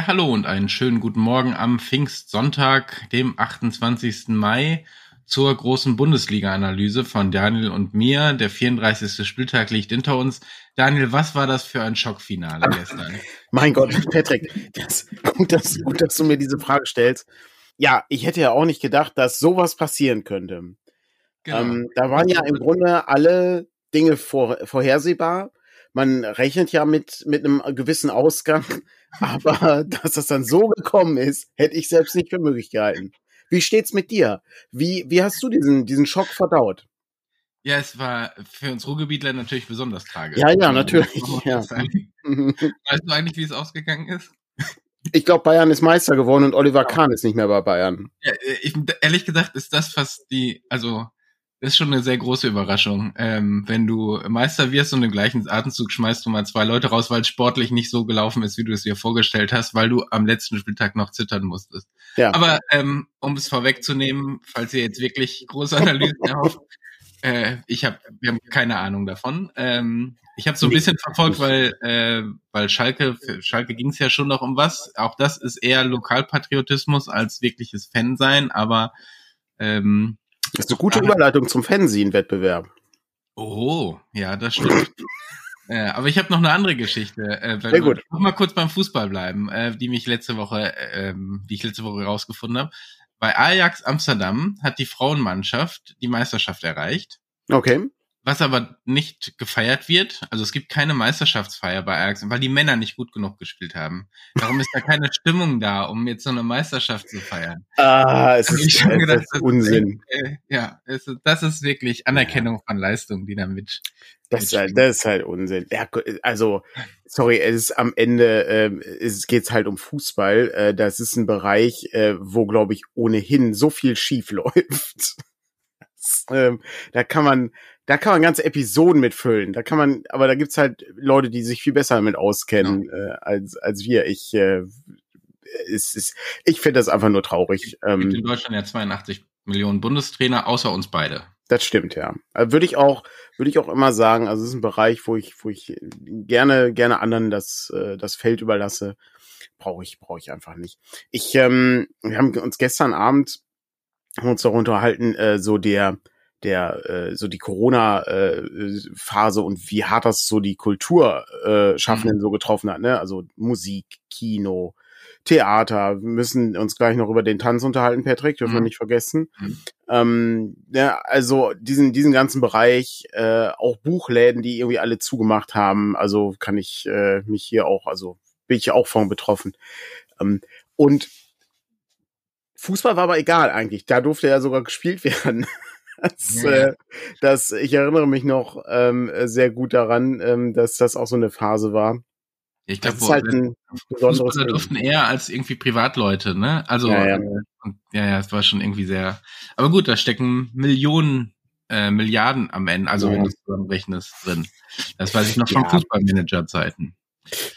Ja, hallo und einen schönen guten Morgen am Pfingstsonntag, dem 28. Mai, zur großen Bundesliga-Analyse von Daniel und mir. Der 34. Spieltag liegt hinter uns. Daniel, was war das für ein Schockfinale gestern? Mein Gott, Patrick, das, gut, dass, gut, dass du mir diese Frage stellst. Ja, ich hätte ja auch nicht gedacht, dass sowas passieren könnte. Genau. Ähm, da waren ja im Grunde alle Dinge vor, vorhersehbar. Man rechnet ja mit, mit einem gewissen Ausgang, aber dass das dann so gekommen ist, hätte ich selbst nicht für möglich gehalten. Wie steht's mit dir? Wie, wie hast du diesen, diesen Schock verdaut? Ja, es war für uns Ruhrgebietler natürlich besonders tragisch. Ja, ja, natürlich. Ja. Weißt du eigentlich, wie es ausgegangen ist? Ich glaube, Bayern ist Meister geworden und Oliver Kahn ist nicht mehr bei Bayern. Ja, ich, ehrlich gesagt ist das fast die, also ist schon eine sehr große Überraschung. Ähm, wenn du Meister wirst und im gleichen Atemzug schmeißt du mal zwei Leute raus, weil es sportlich nicht so gelaufen ist, wie du es dir vorgestellt hast, weil du am letzten Spieltag noch zittern musstest. Ja. Aber ähm, um es vorwegzunehmen, falls ihr jetzt wirklich große Analysen erhofft, äh, ich habe, wir haben keine Ahnung davon. Ähm, ich habe so ein bisschen verfolgt, weil äh, weil Schalke für Schalke ging es ja schon noch um was. Auch das ist eher Lokalpatriotismus als wirkliches Fansein, aber ähm, das ist eine gute Überleitung zum Fernsehen-Wettbewerb. Oh, ja, das stimmt. äh, aber ich habe noch eine andere Geschichte. Äh, Sehr gut. Noch mal kurz beim Fußball bleiben, äh, die mich letzte Woche, äh, die ich letzte Woche rausgefunden habe. Bei Ajax Amsterdam hat die Frauenmannschaft die Meisterschaft erreicht. Okay. Was aber nicht gefeiert wird, also es gibt keine Meisterschaftsfeier bei Ajax, weil die Männer nicht gut genug gespielt haben. Darum ist da keine Stimmung da, um jetzt so eine Meisterschaft zu feiern. Ah, es ist, es gedacht, ist Unsinn. Äh, ja, es, das ist wirklich Anerkennung von Leistung, die damit. Das ist, halt, das ist halt Unsinn. Ja, also, sorry, es ist am Ende, äh, es geht halt um Fußball. Äh, das ist ein Bereich, äh, wo, glaube ich, ohnehin so viel schief läuft. Das, ähm, da kann man, da kann man ganze Episoden mitfüllen. Da kann man, aber da gibt's halt Leute, die sich viel besser damit auskennen ja. äh, als als wir. Ich äh, es ist, ich finde das einfach nur traurig. Es gibt ähm, in Deutschland ja 82 Millionen Bundestrainer, außer uns beide. Das stimmt, ja. Äh, würde ich auch, würde ich auch immer sagen. Also es ist ein Bereich, wo ich, wo ich gerne, gerne anderen das, äh, das Feld überlasse. Brauche ich, brauche ich einfach nicht. Ich, ähm, wir haben uns gestern Abend uns darunter unterhalten, äh, so der, der äh, so die Corona-Phase äh, und wie hart das so die Kulturschaffenden äh, mhm. so getroffen hat, ne? Also Musik, Kino, Theater. Wir müssen uns gleich noch über den Tanz unterhalten, Patrick, dürfen mhm. wir nicht vergessen. Mhm. Ähm, ja, also diesen, diesen ganzen Bereich, äh, auch Buchläden, die irgendwie alle zugemacht haben, also kann ich äh, mich hier auch, also bin ich auch von betroffen. Ähm, und Fußball war aber egal eigentlich, da durfte ja sogar gespielt werden. Das, ja. äh, das, ich erinnere mich noch ähm, sehr gut daran, ähm, dass das auch so eine Phase war. Ich glaube, halt ein Fußballer durften eher als irgendwie Privatleute, ne? Also ja ja. Äh, ja, ja, es war schon irgendwie sehr. Aber gut, da stecken Millionen, äh, Milliarden am Ende, also ja. wenn du es zusammenrechnest, drin. Das weiß ich noch von ja. Fußballmanager-Zeiten.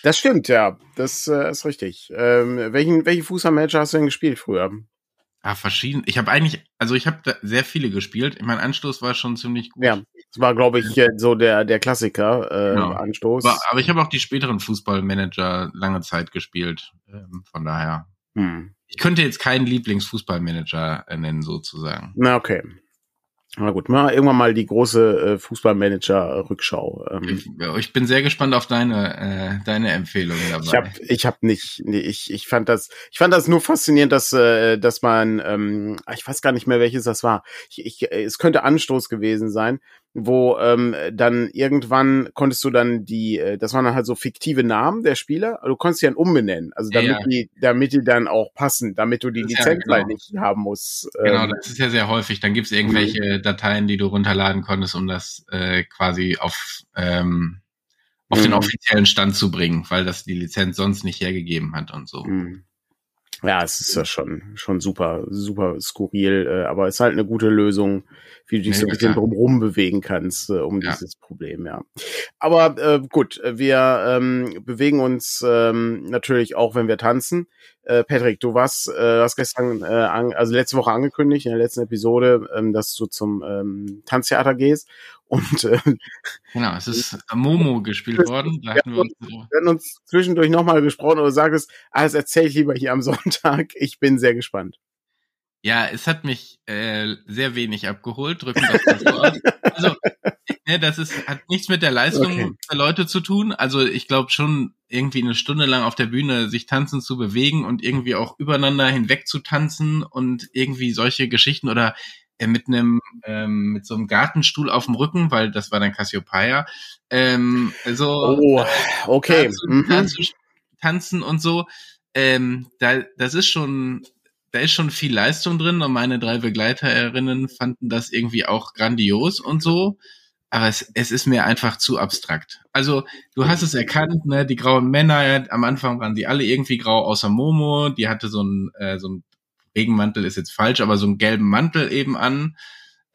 Das stimmt, ja, das äh, ist richtig. Ähm, welchen, welchen Fußballmanager hast du denn gespielt früher? Ah, verschieden. Ich habe eigentlich, also ich habe sehr viele gespielt. Mein Anstoß war schon ziemlich gut. Ja, das war, glaube ich, so der der Klassiker äh, genau. Anstoß. Aber, aber ich habe auch die späteren Fußballmanager lange Zeit gespielt. Ähm, von daher. Hm. Ich könnte jetzt keinen Lieblingsfußballmanager äh, nennen, sozusagen. Na okay. Na gut, mal irgendwann mal die große äh, Fußballmanager-Rückschau. Ähm. Ich, ich, bin sehr gespannt auf deine äh, deine Empfehlung dabei. Ich habe ich hab nicht, nee, ich ich fand das ich fand das nur faszinierend, dass äh, dass man ähm, ich weiß gar nicht mehr welches das war. Ich, ich, es könnte Anstoß gewesen sein, wo ähm, dann irgendwann konntest du dann die, äh, das waren dann halt so fiktive Namen der Spieler, du konntest sie dann umbenennen, also damit ja, ja. die, damit die dann auch passen, damit du die Lizenz ja, genau. nicht haben musst. Genau, ähm, das ist ja sehr häufig. Dann gibt's irgendwelche mhm. Dateien, die du runterladen konntest, um das äh, quasi auf ähm, auf mhm. den offiziellen Stand zu bringen, weil das die Lizenz sonst nicht hergegeben hat und so. Mhm. Ja, es ist ja schon, schon super, super skurril, äh, aber es ist halt eine gute Lösung, wie du dich nee, so ein bisschen drumherum bewegen kannst äh, um ja. dieses Problem, ja. Aber äh, gut, wir ähm, bewegen uns ähm, natürlich auch, wenn wir tanzen. Äh, Patrick, du warst, äh, hast gestern, äh, an, also letzte Woche angekündigt in der letzten Episode, ähm, dass du zum ähm, Tanztheater gehst. Und äh, genau, es ist Momo gespielt worden. Da hatten wir, uns, wir hatten uns zwischendurch nochmal gesprochen du sagst, alles erzähl ich lieber hier am Sonntag. Ich bin sehr gespannt. Ja, es hat mich äh, sehr wenig abgeholt, drücken das mal so aus. Also, ne, das ist, hat nichts mit der Leistung okay. der Leute zu tun. Also ich glaube schon, irgendwie eine Stunde lang auf der Bühne sich tanzen zu bewegen und irgendwie auch übereinander hinweg zu tanzen und irgendwie solche Geschichten oder äh, mit einem ähm, mit so einem Gartenstuhl auf dem Rücken, weil das war dann Cassiopeia. Ähm, also oh, okay. Dazu, mhm. dazu tanzen und so. Ähm, da, das ist schon da ist schon viel Leistung drin und meine drei Begleiterinnen fanden das irgendwie auch grandios und so. Aber es, es ist mir einfach zu abstrakt. Also, du hast es erkannt, ne, die grauen Männer, am Anfang waren die alle irgendwie grau, außer Momo, die hatte so ein, äh, so ein Regenmantel ist jetzt falsch, aber so einen gelben Mantel eben an.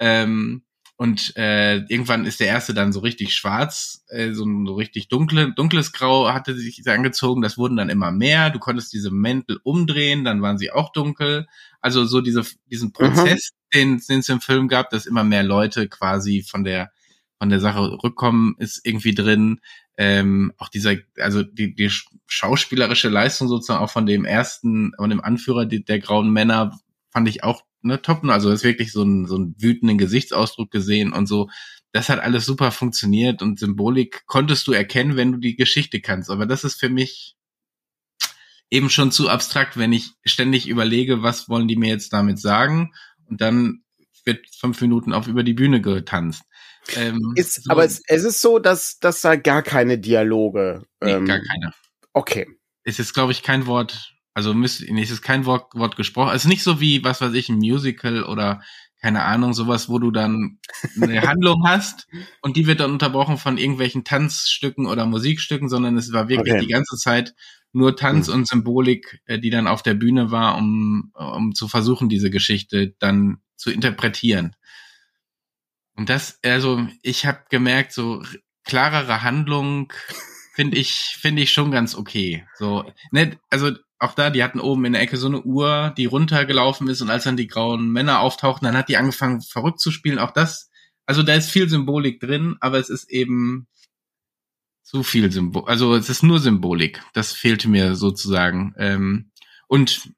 Ähm, und äh, irgendwann ist der erste dann so richtig schwarz, äh, so ein so richtig dunkle, dunkles Grau hatte sich angezogen. Das wurden dann immer mehr. Du konntest diese Mäntel umdrehen, dann waren sie auch dunkel. Also so diese, diesen Prozess, mhm. den, den es im Film gab, dass immer mehr Leute quasi von der von der Sache rückkommen, ist irgendwie drin. Ähm, auch dieser, also die, die schauspielerische Leistung sozusagen auch von dem ersten, von dem Anführer der, der grauen Männer fand ich auch ne, top. Also ist wirklich so ein, so ein wütenden Gesichtsausdruck gesehen und so. Das hat alles super funktioniert und Symbolik konntest du erkennen, wenn du die Geschichte kannst. Aber das ist für mich eben schon zu abstrakt, wenn ich ständig überlege, was wollen die mir jetzt damit sagen? Und dann wird fünf Minuten auf über die Bühne getanzt. Ähm, ist, so. Aber es, es, ist so, dass, dass da gar keine Dialoge. Nee, ähm, gar keine. Okay. Es ist, glaube ich, kein Wort also müsste, nee, es ist kein Wort, Wort gesprochen. Es ist nicht so wie, was weiß ich, ein Musical oder keine Ahnung, sowas, wo du dann eine Handlung hast und die wird dann unterbrochen von irgendwelchen Tanzstücken oder Musikstücken, sondern es war wirklich okay. die ganze Zeit nur Tanz mhm. und Symbolik, äh, die dann auf der Bühne war, um, um zu versuchen, diese Geschichte dann zu interpretieren. Und das, also ich habe gemerkt, so klarere Handlung finde ich finde ich schon ganz okay. So, ne, also auch da, die hatten oben in der Ecke so eine Uhr, die runtergelaufen ist und als dann die grauen Männer auftauchten, dann hat die angefangen verrückt zu spielen. Auch das, also da ist viel Symbolik drin, aber es ist eben zu viel Symbol, also es ist nur Symbolik. Das fehlte mir sozusagen. Ähm, und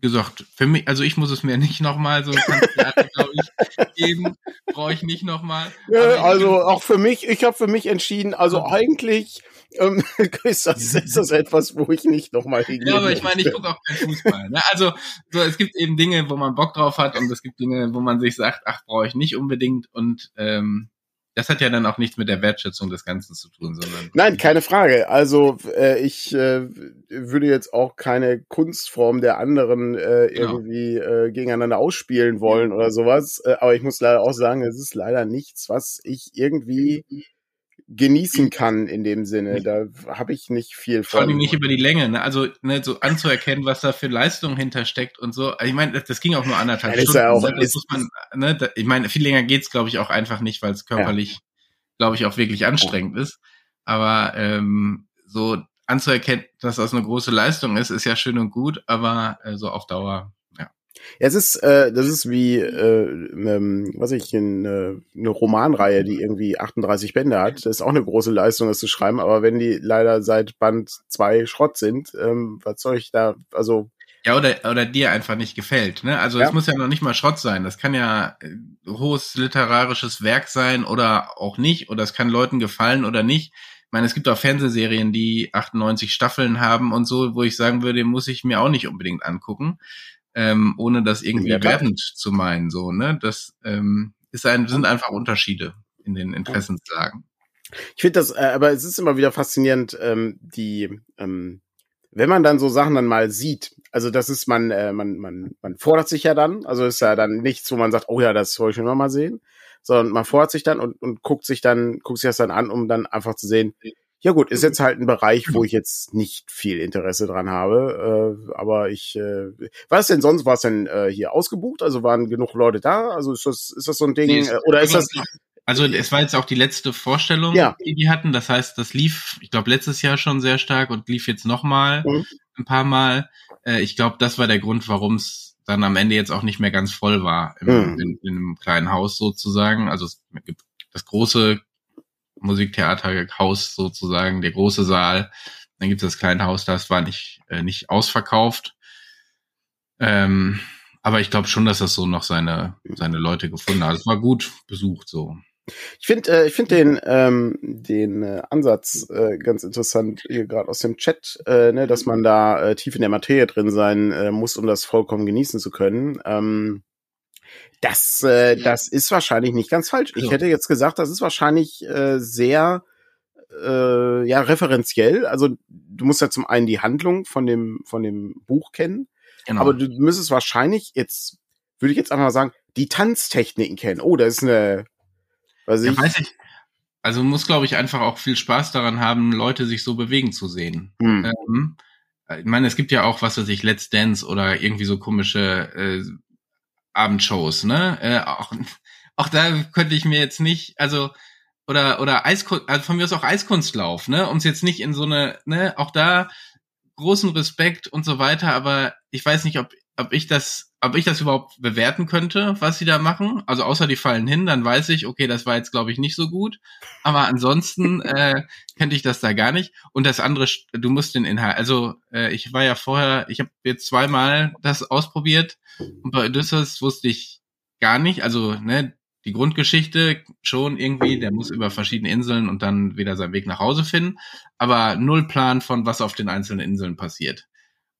gesagt, für mich, also ich muss es mir nicht nochmal so glaube ich, geben, brauche ich nicht nochmal. Ja, also auch für mich, ich habe für mich entschieden, also eigentlich ähm, ist, das, ist das etwas, wo ich nicht nochmal hingehe. Ja, aber ich meine, ich gucke auch kein Fußball. Ne? Also so, es gibt eben Dinge, wo man Bock drauf hat und es gibt Dinge, wo man sich sagt, ach, brauche ich nicht unbedingt und ähm, das hat ja dann auch nichts mit der Wertschätzung des Ganzen zu tun, sondern. Nein, keine Frage. Also äh, ich äh, würde jetzt auch keine Kunstform der anderen äh, genau. irgendwie äh, gegeneinander ausspielen wollen oder sowas. Äh, aber ich muss leider auch sagen, es ist leider nichts, was ich irgendwie genießen kann in dem Sinne. Da habe ich nicht viel von. Vor allem nicht über die Länge, ne? Also ne, so anzuerkennen, was da für Leistung hintersteckt und so. Also, ich meine, das, das, ging auch nur anderthalb ja, Stunden. Ja auch, ne? das muss man, ne? Da, ich meine, viel länger geht's, glaube ich, auch einfach nicht, weil es körperlich, ja. glaube ich, auch wirklich anstrengend oh. ist. Aber ähm, so anzuerkennen, dass das eine große Leistung ist, ist ja schön und gut, aber äh, so auf Dauer ja, es ist, äh, das ist wie, äh, ähm, was ich, äh, eine Romanreihe, die irgendwie 38 Bände hat. Das ist auch eine große Leistung, das zu schreiben, aber wenn die leider seit Band zwei Schrott sind, ähm, was soll ich da, also. Ja, oder, oder dir einfach nicht gefällt, ne? Also es muss ja noch nicht mal Schrott sein. Das kann ja äh, hohes literarisches Werk sein oder auch nicht, oder es kann Leuten gefallen oder nicht. Ich meine, es gibt auch Fernsehserien, die 98 Staffeln haben und so, wo ich sagen würde, muss ich mir auch nicht unbedingt angucken ähm, ohne das irgendwie ja, wertend zu meinen. So, ne? Das ähm, ist ein, sind einfach Unterschiede in den Interessenslagen. Ich finde das, äh, aber es ist immer wieder faszinierend, ähm, die, ähm, wenn man dann so Sachen dann mal sieht, also das ist man, äh, man, man, man fordert sich ja dann, also ist ja dann nichts, wo man sagt, oh ja, das soll ich schon mal sehen, sondern man fordert sich dann und, und guckt sich dann, guckt sich das dann an, um dann einfach zu sehen, ja gut, ist jetzt halt ein Bereich, wo ich jetzt nicht viel Interesse dran habe. Äh, aber ich, äh, was denn sonst? War es denn äh, hier ausgebucht? Also waren genug Leute da? Also ist das, ist das so ein Ding? Nee, äh, oder ist das? Also es war jetzt auch die letzte Vorstellung, ja. die die hatten. Das heißt, das lief, ich glaube, letztes Jahr schon sehr stark und lief jetzt nochmal mhm. ein paar Mal. äh, ich glaube, das war der Grund, warum es dann am Ende jetzt auch nicht mehr ganz voll war im, mhm. in, in, einem kleinen Haus sozusagen. Also es gibt das große Musiktheaterhaus sozusagen, der große Saal. Dann gibt es das kleine Haus, das war nicht, äh, nicht ausverkauft. Ähm, aber ich glaube schon, dass das so noch seine, seine Leute gefunden hat. Es war gut besucht so. Ich finde äh, ich finde den ähm, den äh, Ansatz äh, ganz interessant hier gerade aus dem Chat, äh, ne, dass man da äh, tief in der Materie drin sein äh, muss, um das vollkommen genießen zu können. Ähm, das äh, das ist wahrscheinlich nicht ganz falsch. Ich hätte jetzt gesagt, das ist wahrscheinlich äh, sehr äh, ja referenziell. Also du musst ja zum einen die Handlung von dem von dem Buch kennen, genau. aber du müsstest wahrscheinlich jetzt würde ich jetzt einfach mal sagen die Tanztechniken kennen. Oh, da ist eine was ja, ich, weiß ich. Also muss, glaube ich, einfach auch viel Spaß daran haben, Leute sich so bewegen zu sehen. Hm. Ähm, ich meine, es gibt ja auch, was weiß ich, Let's Dance oder irgendwie so komische äh, Abendshows, ne? Äh, auch, auch da könnte ich mir jetzt nicht, also oder oder Eiskunst, also von mir aus auch Eiskunstlauf, ne? Es jetzt nicht in so eine, ne? Auch da großen Respekt und so weiter, aber ich weiß nicht, ob ob ich das, ob ich das überhaupt bewerten könnte, was sie da machen. Also außer die fallen hin, dann weiß ich, okay, das war jetzt glaube ich nicht so gut. Aber ansonsten äh, kannte ich das da gar nicht. Und das andere, du musst den Inhalt. Also äh, ich war ja vorher, ich habe jetzt zweimal das ausprobiert und bei Odysseus wusste ich gar nicht. Also ne, die Grundgeschichte schon irgendwie, der muss über verschiedene Inseln und dann wieder seinen Weg nach Hause finden, aber null Plan von was auf den einzelnen Inseln passiert.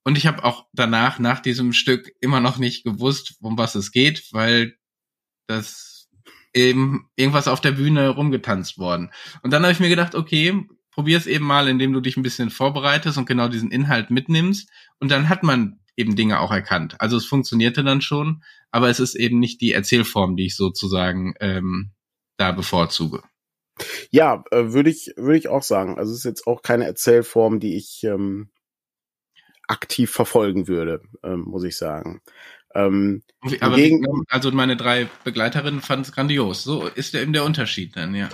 Und ich habe auch danach, nach diesem Stück, immer noch nicht gewusst, um was es geht, weil das eben irgendwas auf der Bühne rumgetanzt worden. Und dann habe ich mir gedacht, okay, probier es eben mal, indem du dich ein bisschen vorbereitest und genau diesen Inhalt mitnimmst. Und dann hat man eben Dinge auch erkannt. Also es funktionierte dann schon, aber es ist eben nicht die Erzählform, die ich sozusagen ähm, da bevorzuge. Ja, äh, würde ich würde ich auch sagen. Also es ist jetzt auch keine Erzählform, die ich ähm, aktiv verfolgen würde, ähm, muss ich sagen. Ähm, Aber gegen, also meine drei Begleiterinnen fanden es grandios. So ist ja eben der Unterschied dann, ja.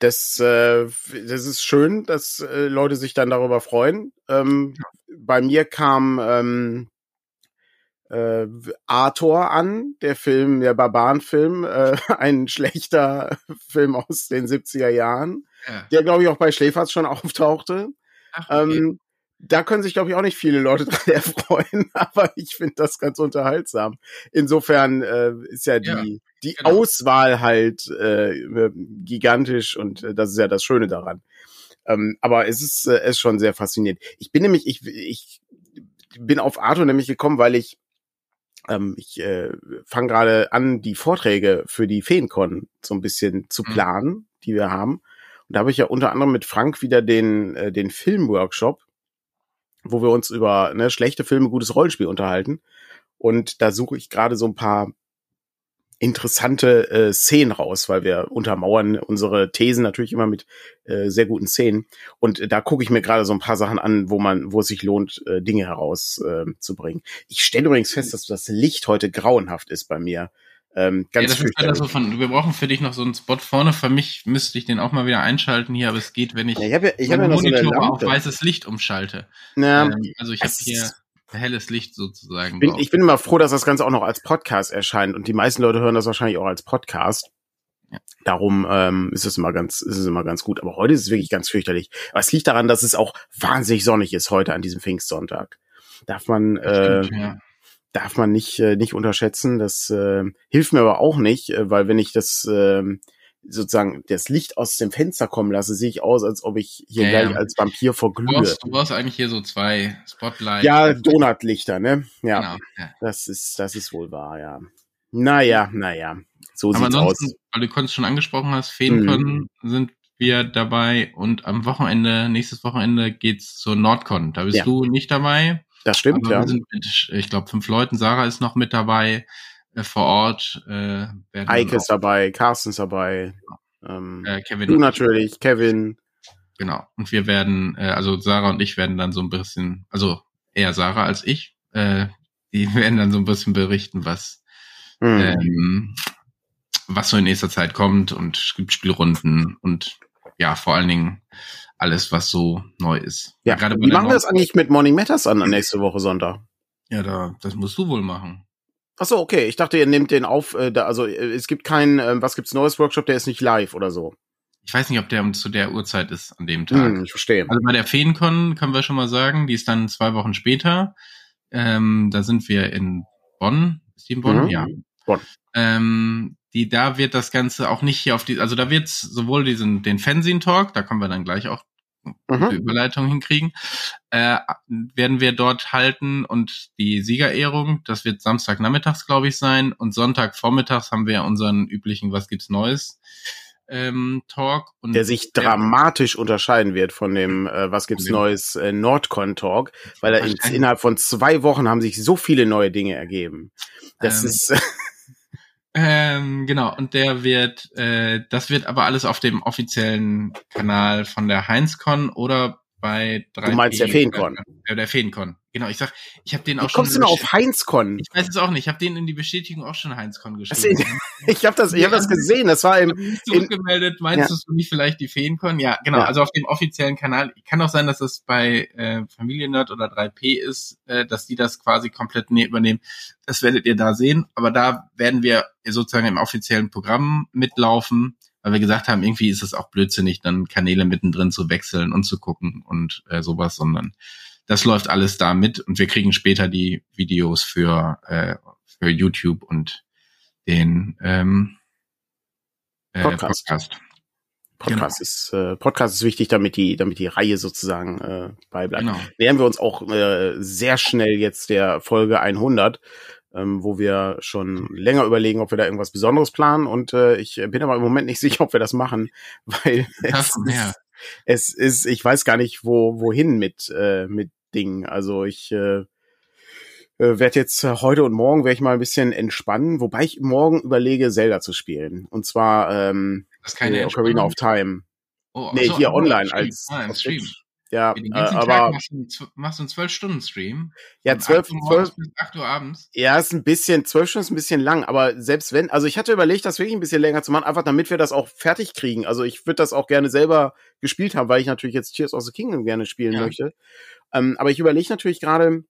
Das, äh, das ist schön, dass äh, Leute sich dann darüber freuen. Ähm, ja. Bei mir kam ähm, äh, Arthur an, der Film, der Barbarenfilm, äh, ein schlechter Film aus den 70er Jahren, ja. der glaube ich auch bei Schläferz schon auftauchte. Ach, okay. ähm, da können sich, glaube ich, auch nicht viele Leute dran erfreuen, aber ich finde das ganz unterhaltsam. Insofern äh, ist ja die, ja, die genau. Auswahl halt äh, gigantisch und äh, das ist ja das Schöne daran. Ähm, aber es ist, äh, ist schon sehr faszinierend. Ich bin nämlich, ich, ich bin auf Arthur nämlich gekommen, weil ich ähm, ich äh, fange gerade an, die Vorträge für die Feencon so ein bisschen zu mhm. planen, mhm. die wir haben. Und da habe ich ja unter anderem mit Frank wieder den, äh, den Filmworkshop wo wir uns über ne, schlechte Filme, gutes Rollenspiel unterhalten. Und da suche ich gerade so ein paar interessante äh, Szenen raus, weil wir untermauern unsere Thesen natürlich immer mit äh, sehr guten Szenen. Und äh, da gucke ich mir gerade so ein paar Sachen an, wo man, wo es sich lohnt, äh, Dinge herauszubringen. Äh, ich stelle übrigens fest, dass das Licht heute grauenhaft ist bei mir. Ähm, ganz ja, das ist halt so von, wir brauchen für dich noch so einen Spot vorne. Für mich müsste ich den auch mal wieder einschalten hier, aber es geht, wenn ich, ja, ich hab ja, ich hab ja Monitor so auf weißes Licht umschalte. Ja, ähm, also ich habe hier helles Licht sozusagen. Bin, ich bin immer froh, dass das Ganze auch noch als Podcast erscheint und die meisten Leute hören das wahrscheinlich auch als Podcast. Ja. Darum ähm, ist es immer ganz, ist es immer ganz gut. Aber heute ist es wirklich ganz fürchterlich. Aber es liegt daran, dass es auch wahnsinnig sonnig ist heute an diesem Pfingstsonntag. Darf man, äh, stimmt, ja darf man nicht, äh, nicht unterschätzen. Das äh, hilft mir aber auch nicht, äh, weil wenn ich das äh, sozusagen das Licht aus dem Fenster kommen lasse, sehe ich aus, als ob ich hier ja, gleich ja. als Vampir verglühe. Du brauchst, du brauchst eigentlich hier so zwei Spotlights. Ja, Donutlichter, ne? Ja, genau, ja. Das ist, das ist wohl wahr, ja. Naja, naja. So Aber sieht's aus. Weil du konntest schon angesprochen hast, Feenkon mhm. sind wir dabei und am Wochenende, nächstes Wochenende geht's zur Nordcon. Da bist du nicht dabei. Das stimmt, ja. Wir sind mit, ich glaube, fünf Leuten. Sarah ist noch mit dabei äh, vor Ort. Äh, Eike ist dabei, Carsten ist dabei. Ähm, äh, Kevin du natürlich, Kevin. Genau. Und wir werden, äh, also Sarah und ich werden dann so ein bisschen, also eher Sarah als ich, äh, die werden dann so ein bisschen berichten, was, hm. ähm, was so in nächster Zeit kommt und es gibt Spielrunden und ja, vor allen Dingen alles, was so neu ist. Ja, Gerade wie machen wir das eigentlich mit Morning Matters an nächste Woche Sonntag? Ja, da, das musst du wohl machen. Ach so, okay. Ich dachte, ihr nehmt den auf. Äh, da, also äh, es gibt keinen, äh, was gibt's Neues Workshop, der ist nicht live oder so. Ich weiß nicht, ob der zu der Uhrzeit ist an dem Tag. Hm, ich verstehe. Also bei der Feencon können wir schon mal sagen, die ist dann zwei Wochen später. Ähm, da sind wir in Bonn. Ist die in Bonn? Mhm. Ja. Bonn. Ähm, die, da wird das Ganze auch nicht hier auf die, also da wird sowohl diesen, den Fernsehen-Talk, da kommen wir dann gleich auch mhm. die Überleitung hinkriegen, äh, werden wir dort halten und die Siegerehrung, das wird Samstagnachmittags, glaube ich, sein und Sonntagvormittags haben wir unseren üblichen Was gibt's Neues ähm, Talk. Und der sich dramatisch unterscheiden wird von dem äh, Was gibt's Neues äh, Nordcon Talk, weil er in, innerhalb von zwei Wochen haben sich so viele neue Dinge ergeben. Das ähm, ist ähm, genau, und der wird, äh, das wird aber alles auf dem offiziellen Kanal von der Heinzcon oder bei 3 Du meinst der Feencon? Äh, der Feencon. Genau, ich sag, ich habe den auch Wie schon. Kommst du noch auf Heinzcon? Ich weiß es auch nicht. Ich habe den in die Bestätigung auch schon Heinzcon geschrieben. Also, ich habe das, ich habe das gesehen. Das war im zurückgemeldet. Meinst ja. du nicht vielleicht die Feencon? Ja, genau. Ja. Also auf dem offiziellen Kanal. Kann auch sein, dass das bei äh, Familiennerd oder 3P ist, äh, dass die das quasi komplett ne übernehmen. Das werdet ihr da sehen. Aber da werden wir sozusagen im offiziellen Programm mitlaufen weil wir gesagt haben, irgendwie ist es auch blödsinnig, dann Kanäle mittendrin zu wechseln und zu gucken und äh, sowas, sondern das läuft alles da mit und wir kriegen später die Videos für, äh, für YouTube und den ähm, äh, Podcast. Podcast. Podcast genau. ist äh, Podcast ist wichtig, damit die damit die Reihe sozusagen äh, beibleibt. Genau. Nähern wir uns auch äh, sehr schnell jetzt der Folge 100, ähm, wo wir schon länger überlegen, ob wir da irgendwas Besonderes planen. Und äh, ich bin aber im Moment nicht sicher, ob wir das machen, weil es, ist, es ist, ich weiß gar nicht, wo wohin mit äh, mit Dingen. Also ich äh, äh, werde jetzt heute und morgen werde ich mal ein bisschen entspannen, wobei ich morgen überlege, Zelda zu spielen. Und zwar ähm, das ist keine Ocarina of Time. Oh, nee, so, hier online als, ah, als Stream. Ja, äh, aber machst du, machst du einen zwölf Stunden Stream? Ja, zwölf, zwölf bis acht Uhr abends. Ja, ist ein bisschen zwölf Stunden ist ein bisschen lang, aber selbst wenn, also ich hatte überlegt, das wirklich ein bisschen länger zu machen, einfach damit wir das auch fertig kriegen. Also ich würde das auch gerne selber gespielt haben, weil ich natürlich jetzt Tears of the Kingdom gerne spielen ja. möchte. Ähm, aber ich überlege natürlich gerade,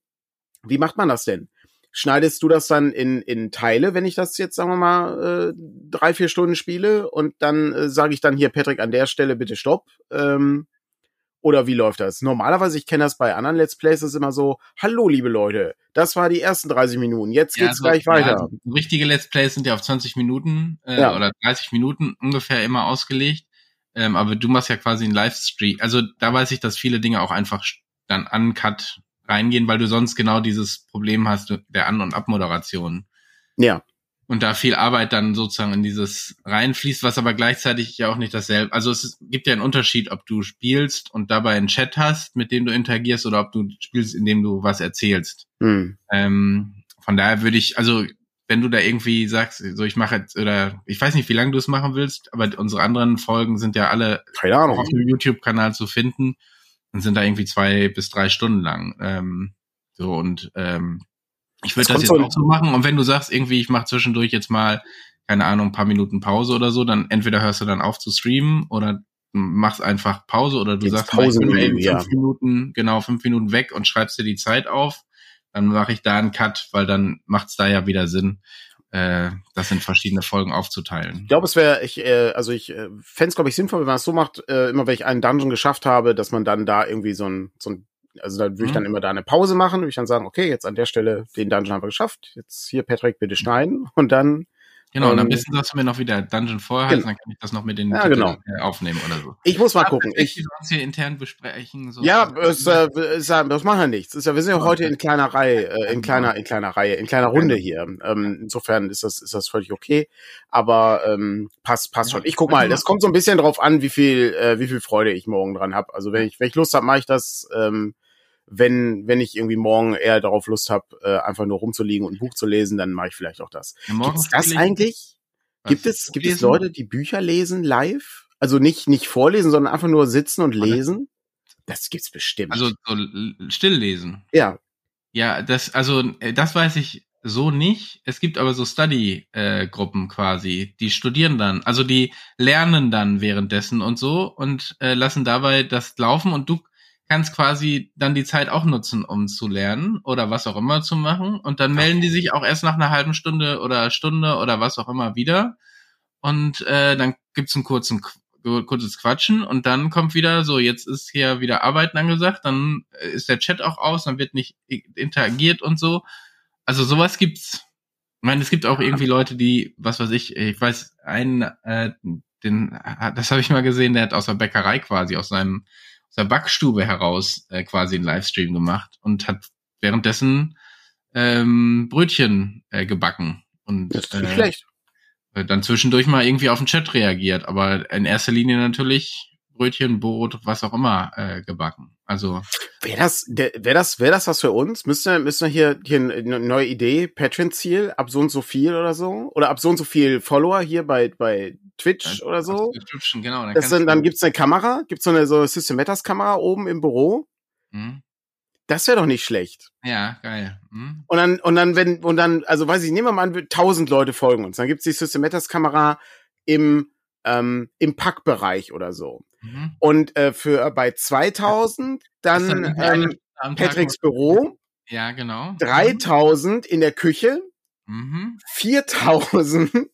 wie macht man das denn? Schneidest du das dann in, in Teile, wenn ich das jetzt, sagen wir mal, äh, drei, vier Stunden spiele und dann äh, sage ich dann hier, Patrick, an der Stelle bitte stopp. Ähm, oder wie läuft das? Normalerweise, ich kenne das bei anderen Let's Plays, ist immer so, hallo liebe Leute, das war die ersten 30 Minuten, jetzt geht's ja, gleich weiter. Ja, also richtige Let's Plays sind ja auf 20 Minuten äh, ja. oder 30 Minuten ungefähr immer ausgelegt. Ähm, aber du machst ja quasi einen Livestream. Also da weiß ich, dass viele Dinge auch einfach dann uncut reingehen, weil du sonst genau dieses Problem hast der An- und Abmoderation. Ja und da viel Arbeit dann sozusagen in dieses reinfließt, was aber gleichzeitig ja auch nicht dasselbe. Also es gibt ja einen Unterschied, ob du spielst und dabei einen Chat hast, mit dem du interagierst, oder ob du spielst, indem du was erzählst. Mhm. Ähm, von daher würde ich, also wenn du da irgendwie sagst, so ich mache jetzt, oder ich weiß nicht, wie lange du es machen willst, aber unsere anderen Folgen sind ja alle auf dem YouTube-Kanal zu finden und sind da irgendwie zwei bis drei Stunden lang. Ähm, so und ähm, ich würde das, das jetzt auch so machen. Und wenn du sagst, irgendwie, ich mache zwischendurch jetzt mal, keine Ahnung, ein paar Minuten Pause oder so, dann entweder hörst du dann auf zu streamen oder machst einfach Pause oder du jetzt sagst, Pause ich bin eben ja. fünf Minuten, genau, fünf Minuten weg und schreibst dir die Zeit auf. Dann mache ich da einen Cut, weil dann macht's da ja wieder Sinn, äh, das in verschiedene Folgen aufzuteilen. Ich glaube, es wäre, ich, äh, also ich äh, fände es, glaube ich, sinnvoll, wenn man es so macht, äh, immer wenn ich einen Dungeon geschafft habe, dass man dann da irgendwie so ein, so ein also da würde ich dann mhm. immer da eine Pause machen, würde ich dann sagen, okay, jetzt an der Stelle den Dungeon haben wir geschafft. Jetzt hier, Patrick, bitte schneiden. Und dann Genau, und am besten sagst du mir noch wieder Dungeon vorher, genau. dann kann ich das noch mit den ja, genau. aufnehmen oder so. Ich muss mal ja, gucken. Ich uns hier intern besprechen. So ja, es, äh, es, das machen wir nichts. Ist ja, wir sind ja heute in kleiner Reihe, äh, in kleiner, in kleiner Reihe, in kleiner Runde hier. Ähm, insofern ist das, ist das völlig okay. Aber ähm, passt, passt schon. Ich guck mal. Das kommt so ein bisschen drauf an, wie viel, äh, wie viel Freude ich morgen dran habe. Also wenn ich, wenn ich Lust habe, mache ich das. Ähm, wenn, wenn ich irgendwie morgen eher darauf Lust habe, äh, einfach nur rumzuliegen und ein Buch zu lesen, dann mache ich vielleicht auch das. Ja, Gibt es das eigentlich? Was? Gibt es, gibt es Leute, die Bücher lesen live? Also nicht, nicht vorlesen, sondern einfach nur sitzen und lesen? Das gibt's bestimmt. Also so stilllesen. Ja. Ja, das, also äh, das weiß ich so nicht. Es gibt aber so Study-Gruppen äh, quasi, die studieren dann, also die lernen dann währenddessen und so und äh, lassen dabei das laufen und du kannst quasi dann die Zeit auch nutzen, um zu lernen oder was auch immer zu machen. Und dann melden die sich auch erst nach einer halben Stunde oder Stunde oder was auch immer wieder. Und äh, dann gibt's einen kurzen kurzes Quatschen und dann kommt wieder so, jetzt ist hier wieder Arbeiten angesagt, dann ist der Chat auch aus, dann wird nicht interagiert und so. Also sowas gibt's. Ich meine, es gibt auch irgendwie Leute, die, was weiß ich, ich weiß, einen, äh, den, das habe ich mal gesehen, der hat aus der Bäckerei quasi, aus seinem der Backstube heraus äh, quasi einen Livestream gemacht und hat währenddessen ähm, Brötchen äh, gebacken. Und, das ist nicht äh, schlecht. Dann zwischendurch mal irgendwie auf den Chat reagiert, aber in erster Linie natürlich Brötchen, Brot, was auch immer äh, gebacken. Also wäre das wäre das wäre das was für uns? Müssen wir müssen wir hier hier eine neue Idee Patreon Ziel ab so und so viel oder so oder ab so und so viel Follower hier bei bei Twitch ja, oder so? Twitch, genau. Dann, das dann, dann gibt's eine Kamera, gibt's so eine so System Matters Kamera oben im Büro. Mhm. Das wäre doch nicht schlecht. Ja, geil. Hm. Und dann, und dann, wenn, und dann, also weiß ich, nehmen wir mal an, tausend Leute folgen uns. Dann gibt's die System Matters Kamera im, ähm, im Packbereich oder so. Mhm. Und äh, für äh, bei 2000 dann, ähm, Patricks Büro. Ja, genau. 3000 in der Küche. Mhm. 4000 mhm.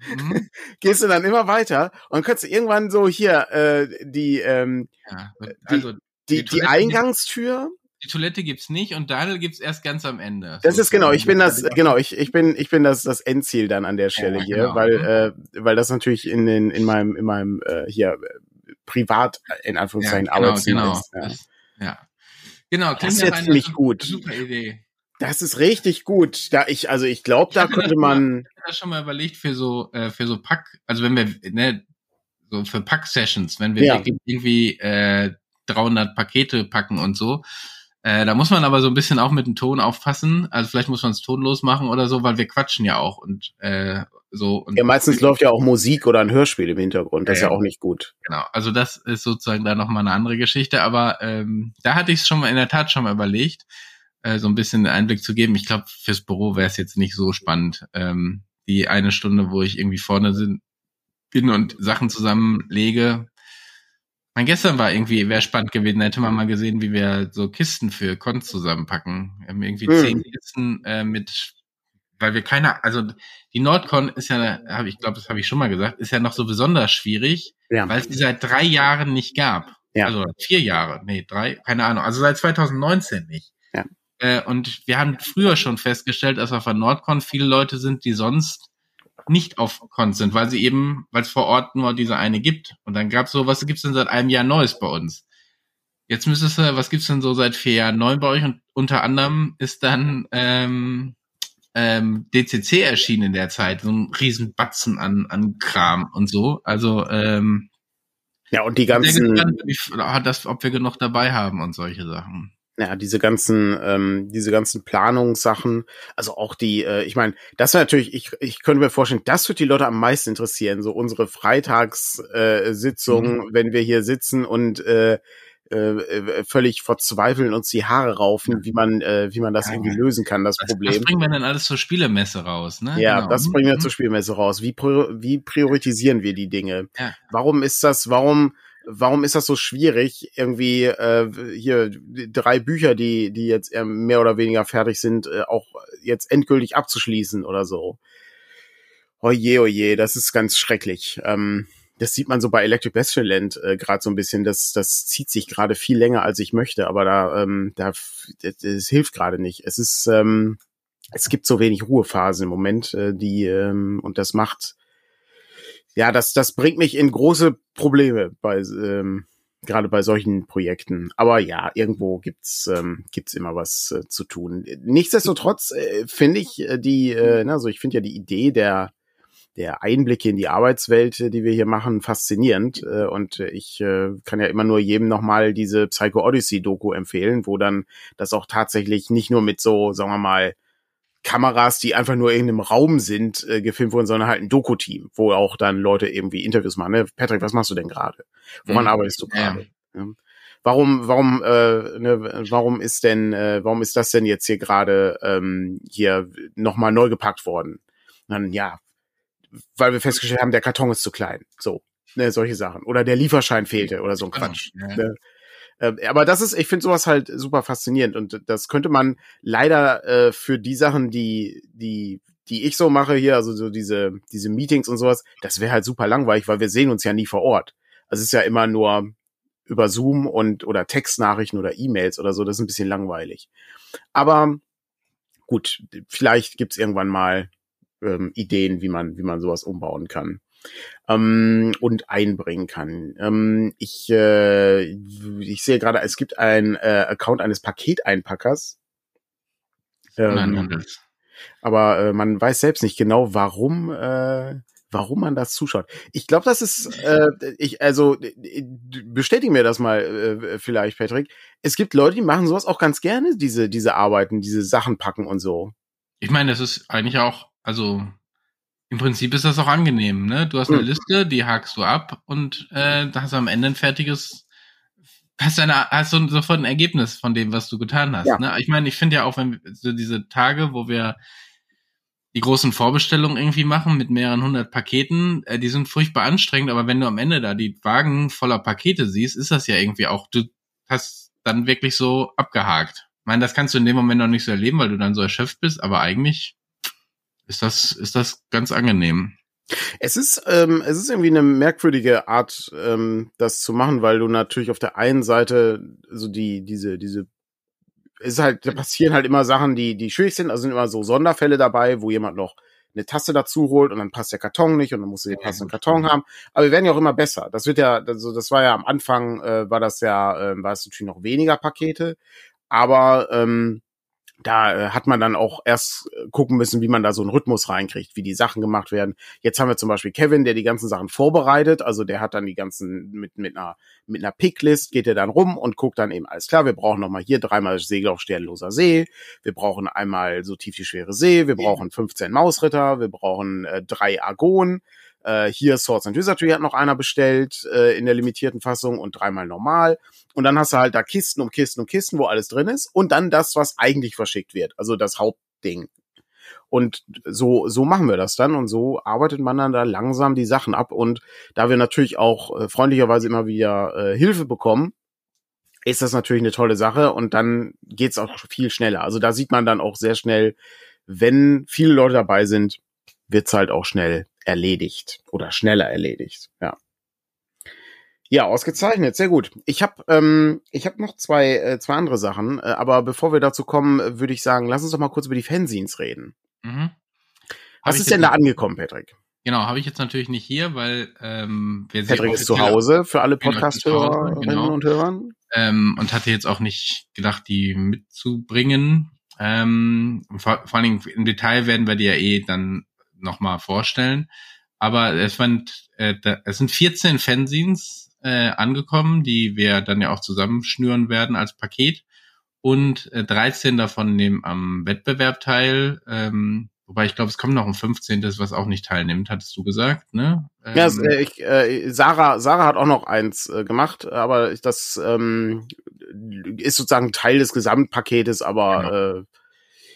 gehst du dann immer weiter und kannst irgendwann so hier äh, die ähm, ja, also die, die, die Eingangstür die Toilette gibt's nicht und Daniel gibt's erst ganz am Ende. Das so ist genau, ich bin das, genau, ich, ich bin, ich bin das, das Endziel dann an der Stelle ja, hier, genau. weil, mhm. äh, weil das natürlich in den, in meinem, in meinem, äh, hier, privat, in Anführungszeichen, ja, genau, Arbeitszimmer genau. ist. Ja. Das, ja. Genau, das ist jetzt ziemlich gut. Super Idee. Das ist richtig gut. Da ich, also ich glaube, da könnte man. ich habe das schon mal überlegt für so, äh, für so Pack, also wenn wir, ne, so für Pack-Sessions, wenn wir ja. irgendwie äh, 300 Pakete packen und so, äh, da muss man aber so ein bisschen auch mit dem Ton aufpassen. Also vielleicht muss man es tonlos machen oder so, weil wir quatschen ja auch und äh, so. Und ja, meistens läuft ja auch Musik oder ein Hörspiel im Hintergrund. Das äh, ist ja auch nicht gut. Genau. Also das ist sozusagen da nochmal eine andere Geschichte. Aber ähm, da hatte ich es schon mal in der Tat schon mal überlegt, äh, so ein bisschen Einblick zu geben. Ich glaube, fürs Büro wäre es jetzt nicht so spannend. Ähm, die eine Stunde, wo ich irgendwie vorne sind, bin und Sachen zusammenlege, mein gestern war irgendwie, wäre spannend gewesen, hätte man mal gesehen, wie wir so Kisten für Cons zusammenpacken. Wir haben irgendwie hm. zehn Kisten äh, mit, weil wir keine, also die Nordcon ist ja, habe ich glaube, das habe ich schon mal gesagt, ist ja noch so besonders schwierig, ja. weil es die seit drei Jahren nicht gab. Ja. Also vier Jahre, nee, drei, keine Ahnung, also seit 2019 nicht. Ja. Äh, und wir haben früher schon festgestellt, dass auf der Nordcon viele Leute sind, die sonst nicht auf Cons sind, weil sie eben, weil es vor Ort nur diese eine gibt. Und dann gab es so, was gibt's denn seit einem Jahr Neues bei uns? Jetzt müsstest du, was gibt's denn so seit vier Jahren neu bei euch? Und unter anderem ist dann ähm, ähm, DCC erschienen in der Zeit, so ein riesen Batzen an, an Kram und so. Also ähm, ja und die ganzen, gespannt, das, ob wir genug dabei haben und solche Sachen ja, diese ganzen, ähm, diese ganzen Planungssachen, also auch die, äh, ich meine, das wäre natürlich, ich, ich könnte mir vorstellen, das wird die Leute am meisten interessieren, so unsere Freitagssitzung, äh, mhm. wenn wir hier sitzen und äh, äh, völlig verzweifeln uns die Haare raufen, wie man, äh, wie man das ja, irgendwie lösen kann, das, das Problem. Das bringen wir dann alles zur Spielemesse raus, ne? Ja, genau. das bringen wir mhm. zur Spielmesse raus. Wie, wie priorisieren wir die Dinge? Ja. Warum ist das, warum, warum ist das so schwierig, irgendwie äh, hier drei Bücher, die, die jetzt mehr oder weniger fertig sind, äh, auch jetzt endgültig abzuschließen oder so. Oje, oje, das ist ganz schrecklich. Ähm, das sieht man so bei Electric Bassland äh, gerade so ein bisschen. Das, das zieht sich gerade viel länger, als ich möchte, aber da, ähm, da das, das hilft gerade nicht. Es ist, ähm, es gibt so wenig Ruhephasen im Moment, äh, die ähm, und das macht ja, das, das bringt mich in große Probleme bei, ähm, gerade bei solchen Projekten. Aber ja, irgendwo gibt's ähm, gibt's immer was äh, zu tun. Nichtsdestotrotz äh, finde ich äh, die, äh, also ich finde ja die Idee der der Einblicke in die Arbeitswelt, äh, die wir hier machen, faszinierend. Äh, und ich äh, kann ja immer nur jedem nochmal diese Psycho Odyssey Doku empfehlen, wo dann das auch tatsächlich nicht nur mit so, sagen wir mal, Kameras, die einfach nur in einem Raum sind, äh, gefilmt wurden, sondern halt ein Doku-Team, wo auch dann Leute irgendwie Interviews machen. Ne? Patrick, was machst du denn gerade? Woran mhm. arbeitest du gerade? Ja. Warum, warum, äh, ne, warum ist denn, äh, warum ist das denn jetzt hier gerade ähm, hier nochmal neu gepackt worden? dann ja, weil wir festgestellt haben, der Karton ist zu klein. So, ne, solche Sachen. Oder der Lieferschein fehlte oder so ein Quatsch. Ja. Ne? Äh, aber das ist, ich finde sowas halt super faszinierend und das könnte man leider äh, für die Sachen, die, die, die ich so mache hier, also so diese, diese Meetings und sowas, das wäre halt super langweilig, weil wir sehen uns ja nie vor Ort. Also es ist ja immer nur über Zoom und oder Textnachrichten oder E-Mails oder so, das ist ein bisschen langweilig. Aber gut, vielleicht gibt's irgendwann mal ähm, Ideen, wie man, wie man sowas umbauen kann ähm, und einbringen kann. Ähm, ich, äh, ich sehe gerade, es gibt ein äh, Account eines Paketeinpackers. Ähm, aber äh, man weiß selbst nicht genau, warum äh, warum man das zuschaut. Ich glaube, das ist, äh, ich, also bestätige mir das mal äh, vielleicht, Patrick. Es gibt Leute, die machen sowas auch ganz gerne, diese, diese Arbeiten, diese Sachen packen und so. Ich meine, das ist eigentlich auch, also im Prinzip ist das auch angenehm, ne? Du hast eine mhm. Liste, die hakst du ab und äh, da hast du am Ende ein fertiges, hast, eine, hast du sofort ein Ergebnis von dem, was du getan hast. Ja. Ne? Ich meine, ich finde ja auch, wenn so diese Tage, wo wir die großen Vorbestellungen irgendwie machen mit mehreren hundert Paketen, äh, die sind furchtbar anstrengend, aber wenn du am Ende da die Wagen voller Pakete siehst, ist das ja irgendwie auch, du hast dann wirklich so abgehakt. Ich meine, das kannst du in dem Moment noch nicht so erleben, weil du dann so erschöpft bist, aber eigentlich ist das, ist das ganz angenehm. Es ist, ähm, es ist irgendwie eine merkwürdige Art, ähm, das zu machen, weil du natürlich auf der einen Seite so die, diese, diese, es ist halt, da passieren halt immer Sachen, die, die schwierig sind, also sind immer so Sonderfälle dabei, wo jemand noch eine Tasse dazu holt und dann passt der Karton nicht und dann musst du den passenden Karton haben. Aber wir werden ja auch immer besser. Das wird ja, also das war ja am Anfang, äh, war das ja, äh, war es natürlich noch weniger Pakete, aber ähm, da äh, hat man dann auch erst äh, gucken müssen, wie man da so einen Rhythmus reinkriegt, wie die Sachen gemacht werden. Jetzt haben wir zum Beispiel Kevin, der die ganzen Sachen vorbereitet. Also der hat dann die ganzen mit mit einer mit einer Picklist geht er dann rum und guckt dann eben alles klar. Wir brauchen noch mal hier dreimal Segel auf sternloser See. Wir brauchen einmal so tief die schwere See. Wir brauchen 15 Mausritter. Wir brauchen äh, drei Argon. Äh, hier Swords and Wizardry hat noch einer bestellt äh, in der limitierten Fassung und dreimal normal. Und dann hast du halt da Kisten um Kisten um Kisten, wo alles drin ist. Und dann das, was eigentlich verschickt wird. Also das Hauptding. Und so, so machen wir das dann und so arbeitet man dann da langsam die Sachen ab. Und da wir natürlich auch äh, freundlicherweise immer wieder äh, Hilfe bekommen, ist das natürlich eine tolle Sache und dann geht's auch viel schneller. Also da sieht man dann auch sehr schnell, wenn viele Leute dabei sind, wird's halt auch schnell erledigt oder schneller erledigt. Ja. Ja, ausgezeichnet, sehr gut. Ich habe ähm, ich habe noch zwei äh, zwei andere Sachen, äh, aber bevor wir dazu kommen, würde ich sagen, lass uns doch mal kurz über die Fanzines reden. Mhm. Was ist denn da angekommen, Patrick? Genau, habe ich jetzt natürlich nicht hier, weil ähm, wir Patrick ist zu Hause für alle Podcast-Hörerinnen genau. und Hörern. Ähm, und hatte jetzt auch nicht gedacht, die mitzubringen. Ähm, vor, vor allen Dingen im Detail werden wir die ja eh dann nochmal vorstellen. Aber es, fand, äh, da, es sind 14 Fanzines äh, angekommen, die wir dann ja auch zusammenschnüren werden als Paket. Und äh, 13 davon nehmen am Wettbewerb teil. Ähm, wobei ich glaube, es kommt noch ein 15. was auch nicht teilnimmt, hattest du gesagt, ne? Ähm, ja, äh, ich, äh, Sarah, Sarah hat auch noch eins äh, gemacht, aber das ähm, ist sozusagen Teil des Gesamtpaketes, aber genau. äh,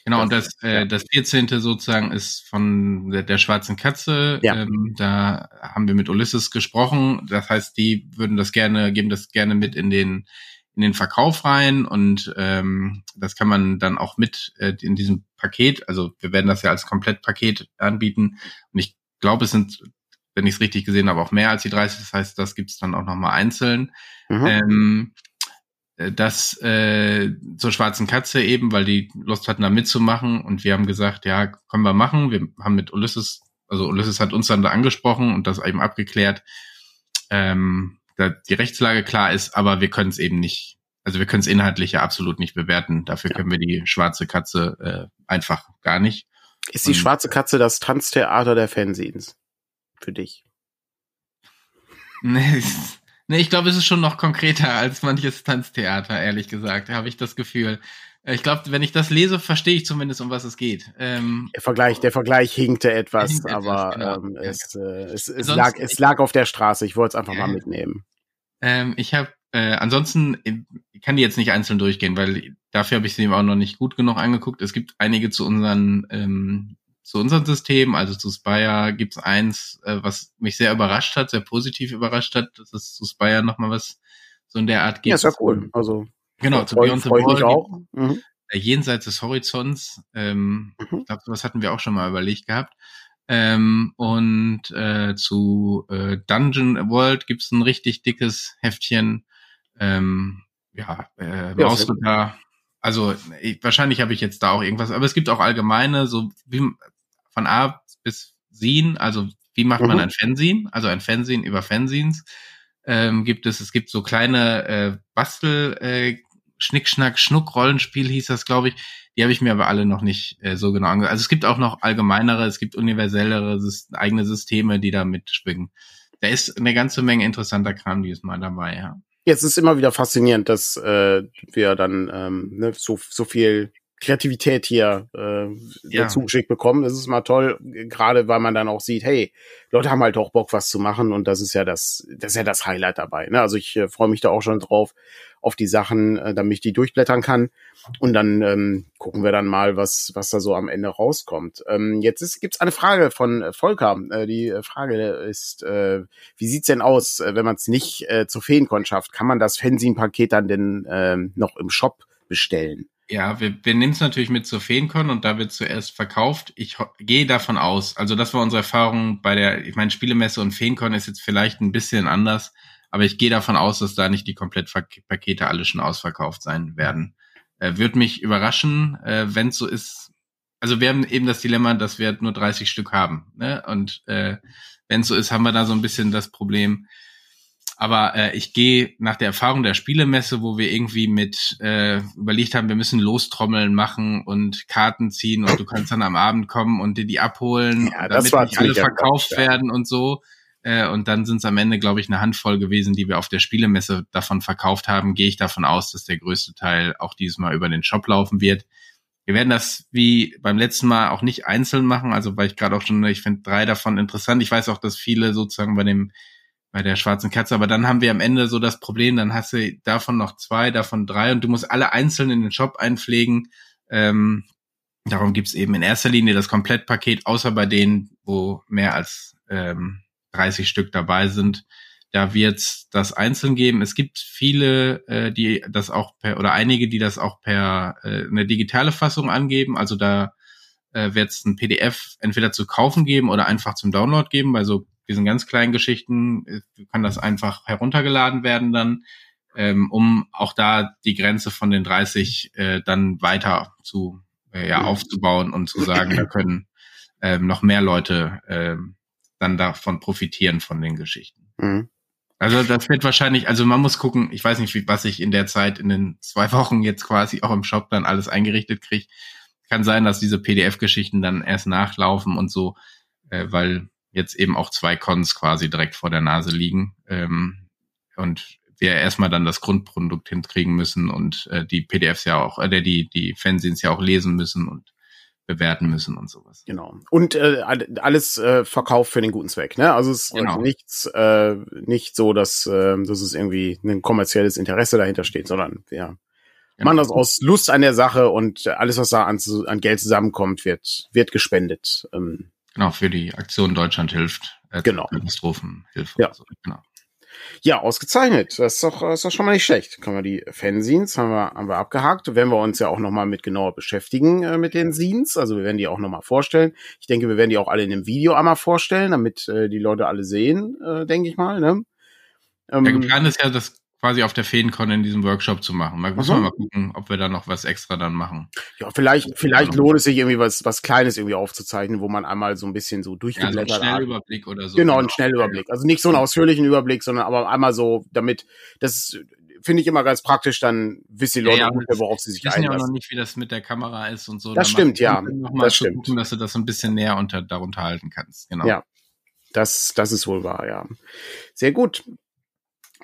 Genau, und das, äh, das 14. sozusagen ist von der, der schwarzen Katze. Ja. Ähm, da haben wir mit Ulysses gesprochen. Das heißt, die würden das gerne, geben das gerne mit in den in den Verkauf rein und ähm, das kann man dann auch mit äh, in diesem Paket, also wir werden das ja als Komplettpaket anbieten und ich glaube, es sind, wenn ich es richtig gesehen habe, auch mehr als die 30, das heißt, das gibt's dann auch nochmal einzeln. Mhm. Ähm, äh, das äh, zur schwarzen Katze eben, weil die Lust hatten, da mitzumachen und wir haben gesagt, ja, können wir machen. Wir haben mit Ulysses, also Ulysses hat uns dann da angesprochen und das eben abgeklärt, ähm, da die Rechtslage klar ist, aber wir können es eben nicht, also wir können es inhaltlich ja absolut nicht bewerten. Dafür ja. können wir die schwarze Katze äh, einfach gar nicht. Ist die und, schwarze Katze das Tanztheater der Fanzines für dich? Nee, Nee, ich glaube, es ist schon noch konkreter als manches Tanztheater, ehrlich gesagt, habe ich das Gefühl. Ich glaube, wenn ich das lese, verstehe ich zumindest, um was es geht. Ähm, der Vergleich, der Vergleich hinkte etwas, hinkte aber etwas, genau. ähm, es, äh, es, es, lag, es lag auf der Straße. Ich wollte es einfach äh, mal mitnehmen. Ähm, ich habe äh, ansonsten, ich kann die jetzt nicht einzeln durchgehen, weil dafür habe ich sie eben auch noch nicht gut genug angeguckt. Es gibt einige zu unseren ähm, zu unserem System, also zu Spire, gibt's eins, äh, was mich sehr überrascht hat, sehr positiv überrascht hat. Das ist zu Spire nochmal was So in der Art geht Ja, ist ja cool. Also genau, zu Beyond the Wall. auch. Mhm. Äh, jenseits des Horizonts. Ähm, mhm. Ich glaube, sowas hatten wir auch schon mal überlegt gehabt. Ähm, und äh, zu äh, Dungeon World gibt's ein richtig dickes Heftchen. Ähm, ja, äh, Mausritter. Also ich, wahrscheinlich habe ich jetzt da auch irgendwas, aber es gibt auch allgemeine, so wie von A bis Sin, also wie macht mhm. man ein Fanzine, also ein Fanzine über Fanzines. Ähm, gibt es, es gibt so kleine äh, Bastel äh, Schnickschnack, Schnuck Rollenspiel hieß das, glaube ich. Die habe ich mir aber alle noch nicht äh, so genau angeschaut. Also es gibt auch noch allgemeinere, es gibt universellere eigene Systeme, die da mitschwingen. Da ist eine ganze Menge interessanter Kram dieses Mal dabei, ja. Jetzt ist immer wieder faszinierend, dass äh, wir dann ähm, ne, so, so viel Kreativität hier äh, ja. dazu geschickt bekommen. Das ist mal toll, gerade weil man dann auch sieht, hey, Leute haben halt auch Bock, was zu machen und das ist ja das, das ist ja das Highlight dabei. Ne? Also ich äh, freue mich da auch schon drauf auf die Sachen, äh, damit ich die durchblättern kann und dann ähm, gucken wir dann mal, was was da so am Ende rauskommt. Ähm, jetzt ist, gibt's eine Frage von äh, Volker. Äh, die Frage ist, äh, wie sieht's denn aus, äh, wenn man es nicht äh, zur Feenkon schafft? Kann man das Fanzine-Paket dann denn äh, noch im Shop bestellen? Ja, wir, wir nehmen es natürlich mit zur Feencon und da wird zuerst verkauft. Ich gehe davon aus, also das war unsere Erfahrung bei der, ich meine, Spielemesse und Feencon ist jetzt vielleicht ein bisschen anders, aber ich gehe davon aus, dass da nicht die Komplettpakete alle schon ausverkauft sein werden. Äh, Würde mich überraschen, äh, wenn es so ist. Also wir haben eben das Dilemma, dass wir nur 30 Stück haben. Ne? Und äh, wenn es so ist, haben wir da so ein bisschen das Problem, aber äh, ich gehe nach der Erfahrung der Spielemesse, wo wir irgendwie mit äh, überlegt haben, wir müssen Lostrommeln machen und Karten ziehen und du kannst dann am Abend kommen und dir die abholen, ja, damit nicht alle verkauft Kopf, werden ja. und so. Äh, und dann sind es am Ende, glaube ich, eine Handvoll gewesen, die wir auf der Spielemesse davon verkauft haben. Gehe ich davon aus, dass der größte Teil auch dieses Mal über den Shop laufen wird. Wir werden das wie beim letzten Mal auch nicht einzeln machen, also weil ich gerade auch schon, ich finde drei davon interessant. Ich weiß auch, dass viele sozusagen bei dem bei der schwarzen Katze. Aber dann haben wir am Ende so das Problem, dann hast du davon noch zwei, davon drei und du musst alle einzeln in den Shop einpflegen. Ähm, darum gibt's eben in erster Linie das Komplettpaket, außer bei denen, wo mehr als ähm, 30 Stück dabei sind. Da wird's das einzeln geben. Es gibt viele, äh, die das auch per oder einige, die das auch per äh, eine digitale Fassung angeben. Also da äh, wird es ein PDF entweder zu kaufen geben oder einfach zum Download geben. Bei so diesen ganz kleinen Geschichten äh, kann das einfach heruntergeladen werden dann, ähm, um auch da die Grenze von den 30 äh, dann weiter zu äh, ja, aufzubauen und zu sagen, da können ähm, noch mehr Leute ähm, dann davon profitieren von den Geschichten. Mhm. Also das wird wahrscheinlich, also man muss gucken, ich weiß nicht, wie, was ich in der Zeit in den zwei Wochen jetzt quasi auch im Shop dann alles eingerichtet kriege. Kann sein, dass diese PDF-Geschichten dann erst nachlaufen und so, äh, weil jetzt eben auch zwei Cons quasi direkt vor der Nase liegen ähm, und wir erstmal dann das Grundprodukt hinkriegen müssen und äh, die PDFs ja auch, äh, die die Fanzines ja auch lesen müssen und bewerten müssen und sowas. Genau. Und äh, alles äh, verkauft für den guten Zweck, ne? Also es ist genau. nichts, äh, nicht so, dass, äh, dass es irgendwie ein kommerzielles Interesse dahinter steht, sondern ja, genau. machen das aus Lust an der Sache und alles, was da an, an Geld zusammenkommt, wird, wird gespendet. Ähm, Genau, für die Aktion Deutschland hilft. Äh, genau. Katastrophenhilfe. Ja. So. Genau. Ja, ausgezeichnet. Das ist doch, das ist doch schon mal nicht schlecht. Können wir die Fanzines haben wir, haben wir abgehakt. Werden wir uns ja auch nochmal mit genauer beschäftigen äh, mit den Scenes. Also wir werden die auch nochmal vorstellen. Ich denke, wir werden die auch alle in einem Video einmal vorstellen, damit äh, die Leute alle sehen, äh, denke ich mal. Ne? Ähm, Der Plan ist ja, das quasi auf der Feencon in diesem Workshop zu machen. Da müssen wir mal gucken, ob wir da noch was extra dann machen. Ja, vielleicht, vielleicht lohnt es sich irgendwie was, was Kleines irgendwie aufzuzeichnen, wo man einmal so ein bisschen so durchgeblättert ja, so ein Schnellüberblick oder so. Genau, ein Schnellüberblick. Also nicht so einen ausführlichen Überblick, sondern aber einmal so, damit, das finde ich immer ganz praktisch, dann wissen die Leute ja, ja, worauf sie sich einlassen. Ich weiß ja auch noch nicht, wie das mit der Kamera ist und so. Das stimmt, ja. das stimmt. Gucken, dass du das ein bisschen näher unter, darunter halten kannst. Genau. Ja. Das, das ist wohl wahr, ja. Sehr gut.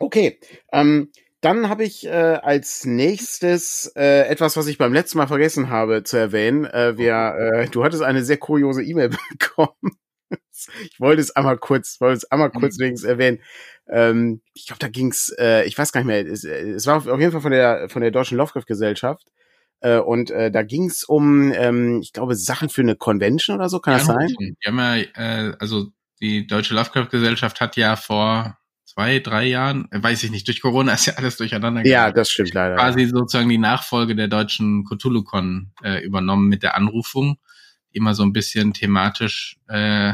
Okay. Ähm, dann habe ich äh, als nächstes äh, etwas, was ich beim letzten Mal vergessen habe zu erwähnen. Äh, wir, äh, du hattest eine sehr kuriose E-Mail bekommen. ich wollte es einmal kurz, wollte es einmal kurz mhm. wenigstens erwähnen. Ähm, ich glaube, da ging's, äh, ich weiß gar nicht mehr. Es, es war auf jeden Fall von der von der deutschen Lovecraft Gesellschaft. Äh, und äh, da ging's um, ähm, ich glaube, Sachen für eine Convention oder so. Kann ja, das sein? Die haben ja, äh, also die deutsche Lovecraft Gesellschaft hat ja vor zwei, drei Jahren, äh, weiß ich nicht, durch Corona ist ja alles durcheinander. Ja, das stimmt leider. Quasi sozusagen die Nachfolge der deutschen Cthulhu-Con äh, übernommen mit der Anrufung, die immer so ein bisschen thematisch äh,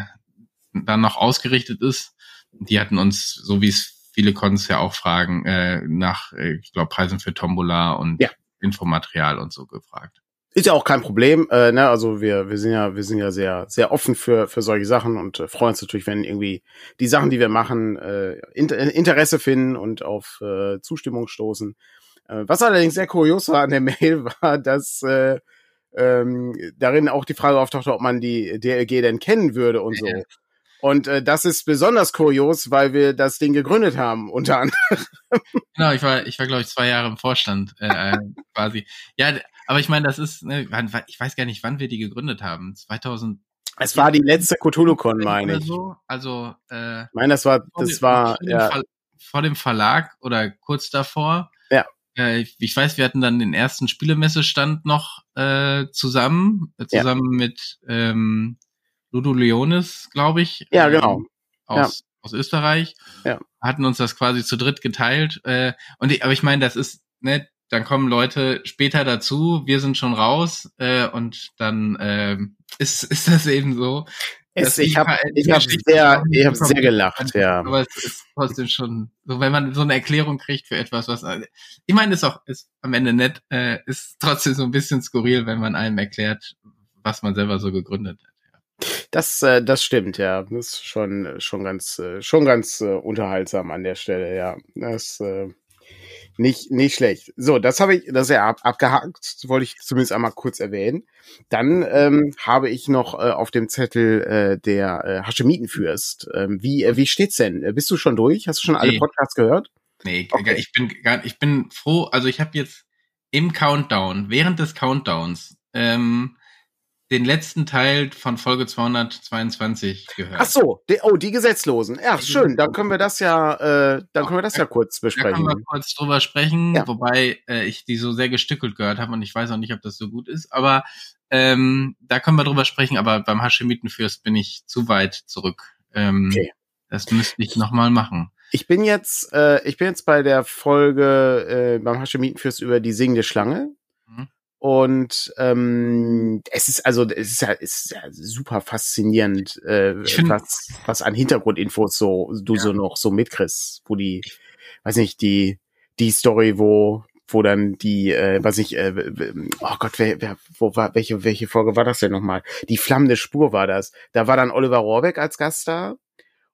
dann noch ausgerichtet ist. Die hatten uns, so wie es viele Cons ja auch fragen, äh, nach, äh, ich glaube, Preisen für Tombola und ja. Infomaterial und so gefragt. Ist ja auch kein Problem, äh, ne? Also wir, wir sind ja, wir sind ja sehr, sehr offen für, für solche Sachen und äh, freuen uns natürlich, wenn irgendwie die Sachen, die wir machen, äh, Interesse finden und auf äh, Zustimmung stoßen. Äh, was allerdings sehr kurios war an der Mail, war, dass äh, ähm, darin auch die Frage auftauchte, ob man die DLG denn kennen würde und so. Und äh, das ist besonders kurios, weil wir das Ding gegründet haben, unter anderem. Genau, ich war, ich war, glaube ich, zwei Jahre im Vorstand, äh, äh quasi. Ja, aber ich meine, das ist, ne, ich weiß gar nicht, wann wir die gegründet haben. 2000. Es war die letzte Cthulhu-Con, meine ich. So. Also, äh, ich meine, das war, das war, vor ja. Dem vor dem Verlag oder kurz davor. Ja. Äh, ich, ich weiß, wir hatten dann den ersten Spielemessestand noch äh, zusammen, äh, zusammen ja. mit ähm, Ludo Leonis, glaube ich. Ja, genau. Ähm, aus, ja. aus Österreich. Ja. Hatten uns das quasi zu dritt geteilt. Äh, und ich, aber ich meine, das ist, ne, dann kommen Leute später dazu, wir sind schon raus äh, und dann äh, ist, ist das eben so. Es, ich habe ich hab sehr, ich hab sehr gelacht, ja. Aber es ist trotzdem schon, so wenn man so eine Erklärung kriegt für etwas, was ich meine, ist auch ist am Ende nett, äh, ist trotzdem so ein bisschen skurril, wenn man einem erklärt, was man selber so gegründet hat. Das, äh, das stimmt, ja. Das ist schon, schon ganz, äh, schon ganz äh, unterhaltsam an der Stelle, ja. Das äh, nicht, nicht schlecht. So, das habe ich, das ist ja ab, abgehakt, wollte ich zumindest einmal kurz erwähnen. Dann ähm, habe ich noch äh, auf dem Zettel äh, der äh, Haschemitenfürst. Ähm, wie, äh, wie steht's denn? Äh, bist du schon durch? Hast du schon alle Podcasts gehört? Nee, okay. ich bin ich bin froh. Also ich habe jetzt im Countdown, während des Countdowns, ähm, den letzten Teil von Folge 222 gehört. Ach so, die, oh, die Gesetzlosen. Ja, schön. Dann können wir das ja, äh, dann können wir das ja kurz besprechen. Da können wir kurz drüber sprechen, ja. wobei äh, ich die so sehr gestückelt gehört habe und ich weiß auch nicht, ob das so gut ist. Aber ähm, da können wir drüber sprechen. Aber beim Haschemitenfürst bin ich zu weit zurück. Ähm, okay. Das müsste ich nochmal machen. Ich bin jetzt, äh, ich bin jetzt bei der Folge äh, beim Haschemitenfürst über die singende Schlange. Und ähm, es ist also es ist ja, es ist ja super faszinierend, äh, was, was an Hintergrundinfos so du ja. so noch so mitkriegst, wo die, weiß nicht, die die Story, wo wo dann die, äh, was ich, äh, oh Gott, wer, wer, wo war, welche, welche Folge war das denn nochmal? Die flammende Spur war das. Da war dann Oliver Rohrbeck als Gast da.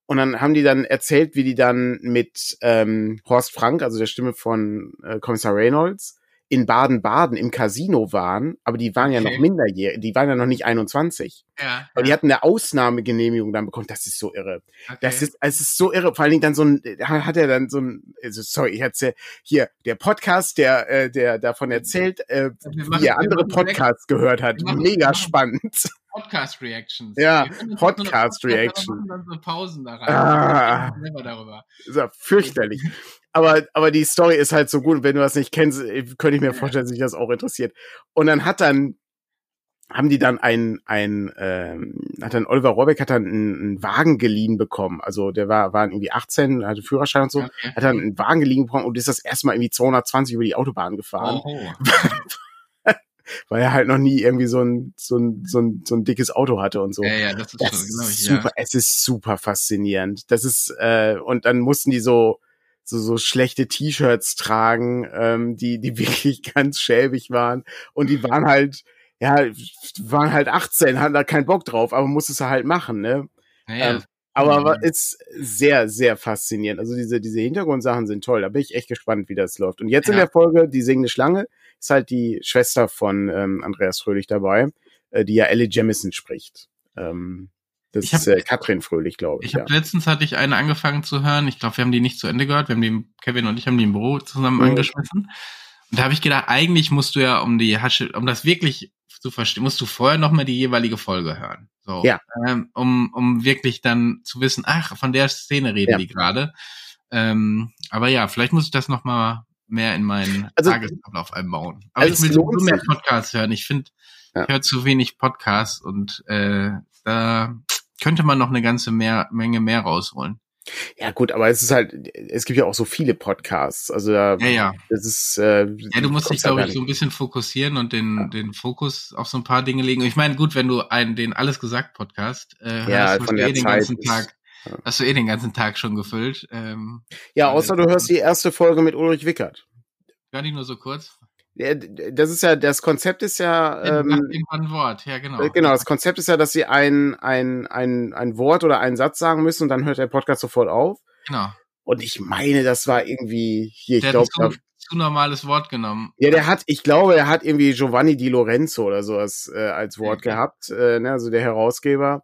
Und dann haben die dann erzählt, wie die dann mit ähm, Horst Frank, also der Stimme von äh, Kommissar Reynolds, in Baden-Baden im Casino waren, aber die waren okay. ja noch minderjährig, die waren ja noch nicht 21. Ja. Aber die hatten eine Ausnahmegenehmigung dann bekommen. Das ist so irre. Okay. Das ist, es ist so irre. Vor allen Dingen dann so ein, hat er dann so ein, also sorry, ich hatte hier der Podcast, der, äh, der davon erzählt, äh, wie er andere Podcasts gehört hat. Mega spannend. Podcast Reactions. Ja, Podcast Reactions. Dann so Pausen da rein. Ah, darüber. Ist ja fürchterlich. Aber, aber die Story ist halt so gut. Wenn du das nicht kennst, könnte ich mir vorstellen, dass sich das auch interessiert. Und dann hat dann, haben die dann ein, ein, ähm, hat dann Oliver Rohrbeck hat dann einen, einen Wagen geliehen bekommen. Also der war, war irgendwie 18, hatte Führerschein und so, okay. hat dann einen Wagen geliehen bekommen und ist das erste Mal irgendwie 220 über die Autobahn gefahren. Oh. weil er halt noch nie irgendwie so ein, so ein, so ein, so ein dickes Auto hatte und so. Ja, ja, das ist, das schon, genau, super, ja. es ist super faszinierend. Das ist, äh, und dann mussten die so, so, so schlechte T-Shirts tragen, ähm, die, die wirklich ganz schäbig waren. Und die waren halt, ja, waren halt 18, hatten da keinen Bock drauf, aber musste es halt machen, ne? Ja, ja. Ähm, aber mhm. ist sehr, sehr faszinierend. Also diese, diese Hintergrundsachen sind toll. Da bin ich echt gespannt, wie das läuft. Und jetzt ja. in der Folge, die singende Schlange, ist halt die Schwester von ähm, Andreas Fröhlich dabei, äh, die ja Ellie Jamison spricht. Ähm, das hab, ist äh, Katrin Fröhlich, glaube ich. Ich habe ja. letztens hatte ich eine angefangen zu hören. Ich glaube, wir haben die nicht zu Ende gehört. Wir haben die, Kevin und ich haben die im Büro zusammen mhm. angeschmissen. Und da habe ich gedacht, eigentlich musst du ja, um die Hasche, um das wirklich zu verstehen, musst du vorher noch mal die jeweilige Folge hören. So, ja. Ähm, um, um wirklich dann zu wissen, ach, von der Szene reden ja. die gerade. Ähm, aber ja, vielleicht muss ich das noch mal mehr in meinen also, Tagesablauf einbauen. Aber also ich will so mehr Podcasts hören. Ich finde, ja. ich höre zu wenig Podcasts und äh, da könnte man noch eine ganze mehr, Menge mehr rausholen. Ja, gut, aber es ist halt, es gibt ja auch so viele Podcasts. Also ja, ja. das ist. Äh, ja, du musst dich, glaube ich, so ein bisschen fokussieren und den, ja. den Fokus auf so ein paar Dinge legen. Ich meine, gut, wenn du einen, den Alles gesagt Podcast äh, ja, hörst, von der eh den Zeit ganzen ist- Tag, ja. hast du eh den ganzen Tag schon gefüllt. Ähm, Ja, außer du hörst die erste Folge mit Ulrich Wickert. Gar nicht nur so kurz. Das ist ja, das Konzept ist ja, Ähm, ein Wort, ja genau. äh, genau, das Konzept ist ja, dass sie ein, ein, ein, ein Wort oder einen Satz sagen müssen und dann hört der Podcast sofort auf. Genau. Und ich meine, das war irgendwie hier, ich Der hat glaube, zu normales Wort genommen. ja, der hat, ich glaube, er hat irgendwie Giovanni Di Lorenzo oder sowas äh, als Wort Okay. gehabt, äh, ne, also der Herausgeber.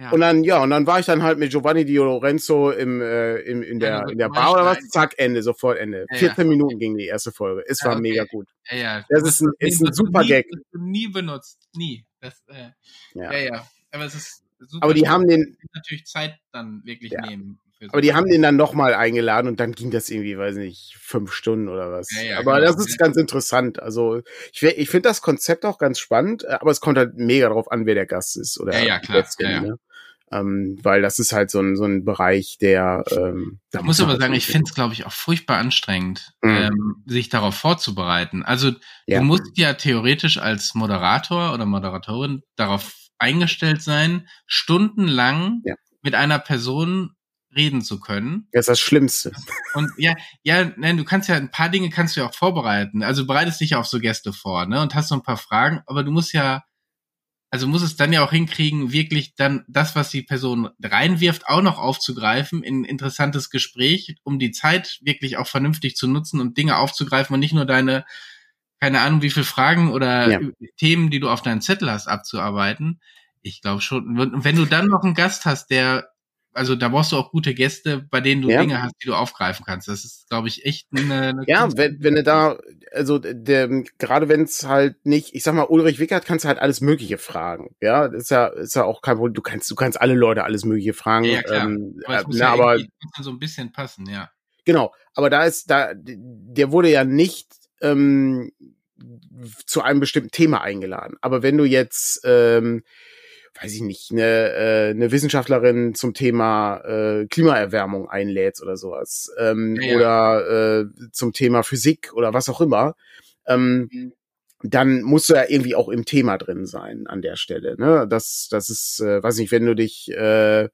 Ja. Und dann, ja, und dann war ich dann halt mit Giovanni Di Lorenzo im, äh, im, in der, du in der Bar oder was? Zack, Ende, sofort Ende. Ja, 14 ja. Minuten ging die erste Folge. Es war okay. mega gut. ja. Das ist ein- ist ein super Gag. Nie benutzt. Nie. Das, äh, Ja. ja. Aber es ist super. Aber die haben den, natürlich Zeit dann wirklich nehmen. aber die haben den dann nochmal eingeladen und dann ging das irgendwie, weiß nicht, fünf Stunden oder was. Ja, ja, aber genau. das ist ganz interessant. Also ich, ich finde das Konzept auch ganz spannend, aber es kommt halt mega drauf an, wer der Gast ist oder Ja, ja, klar. Gästin, Ja, ja. Ne? Ähm, weil das ist halt so ein, so ein Bereich, der ähm, da Ich muss man aber sagen, ich finde es, glaube ich, auch furchtbar anstrengend, Mhm. ähm, sich darauf vorzubereiten. Also Ja. du musst ja theoretisch als Moderator oder Moderatorin darauf eingestellt sein, stundenlang Ja. mit einer Person reden zu können. Das ist das Schlimmste. Und ja, ja, nein, du kannst ja ein paar Dinge kannst du ja auch vorbereiten. Also bereitest dich ja auf so Gäste vor, ne? Und hast so ein paar Fragen, aber du musst ja, also musst es dann ja auch hinkriegen, wirklich dann das, was die Person reinwirft, auch noch aufzugreifen in ein interessantes Gespräch, um die Zeit wirklich auch vernünftig zu nutzen und Dinge aufzugreifen und nicht nur deine, keine Ahnung, wie viele Fragen oder Ja. Themen, die du auf deinen Zettel hast, abzuarbeiten. Ich glaube schon. Wenn du dann noch einen Gast hast, der also da brauchst du auch gute Gäste, bei denen du Ja. Dinge hast, die du aufgreifen kannst. Das ist, glaube ich, echt eine, eine Ja, Kunst. wenn, wenn du da, also der, gerade wenn es halt nicht, ich sag mal, Ulrich Wickert kannst du halt alles Mögliche fragen. Ja, das ist ja, ist ja auch kein Problem. Du kannst, du kannst alle Leute alles Mögliche fragen. Ja, klar. Ähm, aber es äh, muss na, ja aber so ein bisschen passen, ja. genau, aber da ist, da, der wurde ja nicht ähm, zu einem bestimmten Thema eingeladen. Aber wenn du jetzt, ähm, weiß ich nicht, eine, äh, eine Wissenschaftlerin zum Thema äh, Klimaerwärmung einlädst oder sowas, ähm, Ja, oder äh, zum Thema Physik oder was auch immer, ähm, dann musst du ja irgendwie auch im Thema drin sein an der Stelle. Ne? Das, das ist, äh, weiß nicht, wenn du dich äh,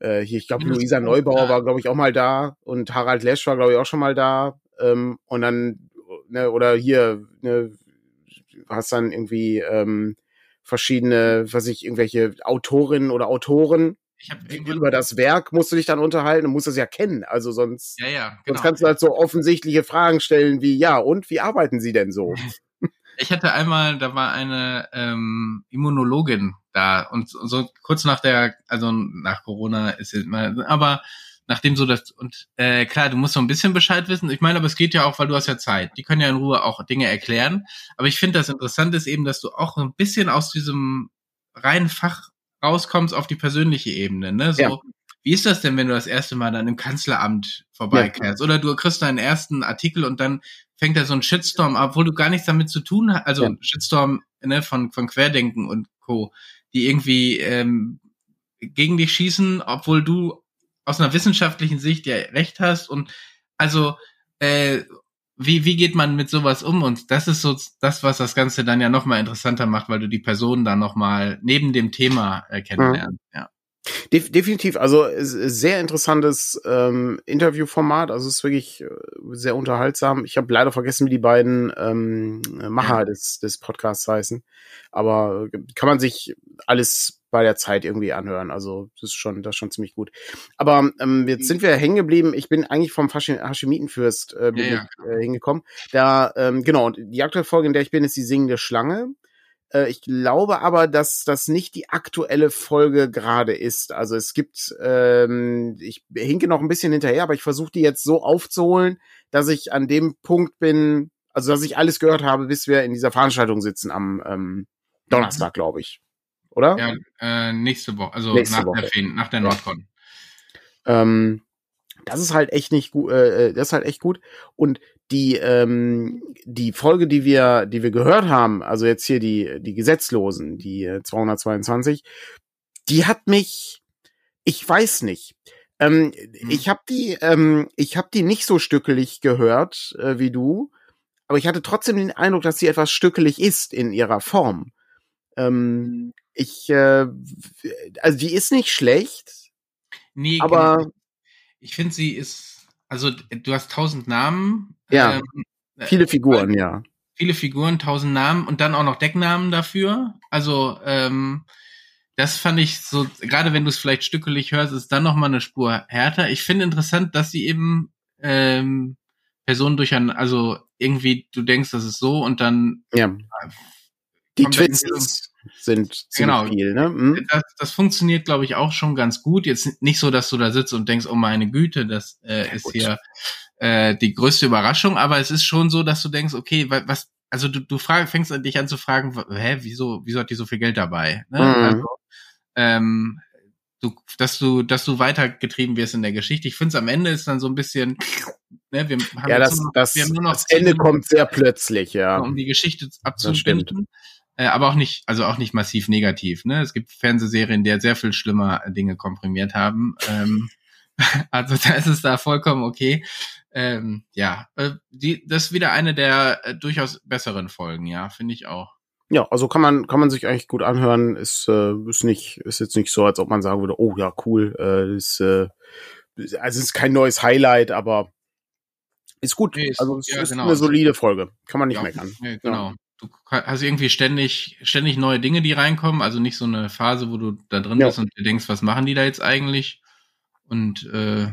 äh, hier, ich glaube, Luisa Neubauer war, glaube ich, auch mal da und Harald Lesch war, glaube ich, auch schon mal da. Ähm, und dann, ne, oder hier, ne, hast dann irgendwie ähm, verschiedene, was ich, irgendwelche Autorinnen oder Autoren. Ich habe Über das Werk musst du dich dann unterhalten und musst das ja kennen. Also sonst, ja, ja, genau. sonst kannst du halt so offensichtliche Fragen stellen wie, ja, und wie arbeiten sie denn so? Ich hatte einmal, da war eine ähm, Immunologin da und so kurz nach der, also nach Corona ist es mal, aber nachdem so das und äh, klar, du musst so ein bisschen Bescheid wissen. Ich meine, aber es geht ja auch, weil du hast ja Zeit. Die können ja in Ruhe auch Dinge erklären. Aber ich finde, das Interessante ist eben, dass du auch ein bisschen aus diesem reinen Fach rauskommst auf die persönliche Ebene. Ne? So, Ja. wie ist das denn, wenn du das erste Mal dann im Kanzleramt vorbeikehrst? Oder du kriegst deinen ersten Artikel und dann fängt da so ein Shitstorm ab, obwohl du gar nichts damit zu tun hast. Also Ja. ein Shitstorm ne, von, von Querdenken und Co., die irgendwie ähm, gegen dich schießen, obwohl du aus einer wissenschaftlichen Sicht ja recht hast. Und also, äh, wie, wie geht man mit sowas um? Und das ist so das, was das Ganze dann ja nochmal interessanter macht, weil du die Person dann nochmal neben dem Thema äh, kennenlernst. Ja. Def definitiv, also sehr interessantes ähm, Interviewformat, also es ist wirklich äh, sehr unterhaltsam. Ich habe leider vergessen, wie die beiden ähm, Macher des, des Podcasts heißen, aber äh, kann man sich alles bei der Zeit irgendwie anhören, also das ist schon, das ist schon ziemlich gut. Aber ähm, jetzt sind wir hängen geblieben, ich bin eigentlich vom Hashemitenfürst äh, Ja, ich, äh, hingekommen. Da, ähm, genau, und die aktuelle Folge, in der ich bin, ist die singende Schlange. Äh, Ich glaube aber, dass das nicht die aktuelle Folge gerade ist. Also es gibt, ähm, ich hinke noch ein bisschen hinterher, aber ich versuche die jetzt so aufzuholen, dass ich an dem Punkt bin, also dass ich alles gehört habe, bis wir in dieser Veranstaltung sitzen am ähm, Donnerstag, glaube ich. Oder? Ja, äh, nächste Woche, also Nächste nach, Woche. Der Fen nach der Ja. Nordcon. Ähm, das ist halt echt nicht gut, äh, das ist halt echt gut. Und die, ähm, die Folge, die wir, die wir gehört haben, also jetzt hier die, die Gesetzlosen, die äh, 222, die hat mich, ich weiß nicht. Ähm, mhm. Ich habe die, ähm, ich habe die nicht so stückelig gehört äh, wie du, aber ich hatte trotzdem den Eindruck, dass sie etwas stückelig ist in ihrer Form. Ähm, mhm. ich, äh, also die ist nicht schlecht, nee, aber genau. ich finde, sie ist, also du hast tausend Namen. Ja. Ähm, viele Figuren, ja. Viele Figuren, tausend Namen und dann auch noch Decknamen dafür. Also ähm, das fand ich so, gerade wenn du es vielleicht stückelig hörst, ist dann noch mal eine Spur härter. Ich finde interessant, dass sie eben ähm, Personen durch ein, also irgendwie du denkst, das ist so und dann ja. Die Twists sind genau, viel, ne? Mhm. Das, das funktioniert, glaube ich, auch schon ganz gut. Jetzt nicht so, dass du da sitzt und denkst, oh meine Güte, das äh, ja, ist gut. hier äh, die größte Überraschung, aber es ist schon so, dass du denkst, okay, was, also du, du frag, fängst an dich an zu fragen, hä, wieso, wieso hat die so viel Geld dabei? Ne? Mhm. Also, ähm, du, dass du, dass du weitergetrieben wirst in der Geschichte. Ich finde es am Ende ist dann so ein bisschen, ne, wir haben ja, das, noch, das, wir haben nur noch das Ende kommt sehr plötzlich, ja. Um die Geschichte abzubinden. Äh, aber auch nicht, also auch nicht massiv negativ. Ne? Es gibt Fernsehserien, die sehr viel schlimmer Dinge komprimiert haben. Ähm, also da ist es da vollkommen okay. Ähm, ja, äh, die, das ist wieder eine der äh, durchaus besseren Folgen, ja, finde ich auch. Ja, also kann man kann man sich eigentlich gut anhören. Ist äh, ist nicht ist jetzt nicht so, als ob man sagen würde, oh ja cool, äh, ist äh, also ist kein neues Highlight, aber ist gut. Nee, ist, also es ja, ist genau. eine solide Folge, kann man nicht ja, meckern. Ja, genau. Ja. Du hast irgendwie ständig ständig neue Dinge, die reinkommen, also nicht so eine Phase, wo du da drin bist und du denkst, was machen die da jetzt eigentlich? Und äh,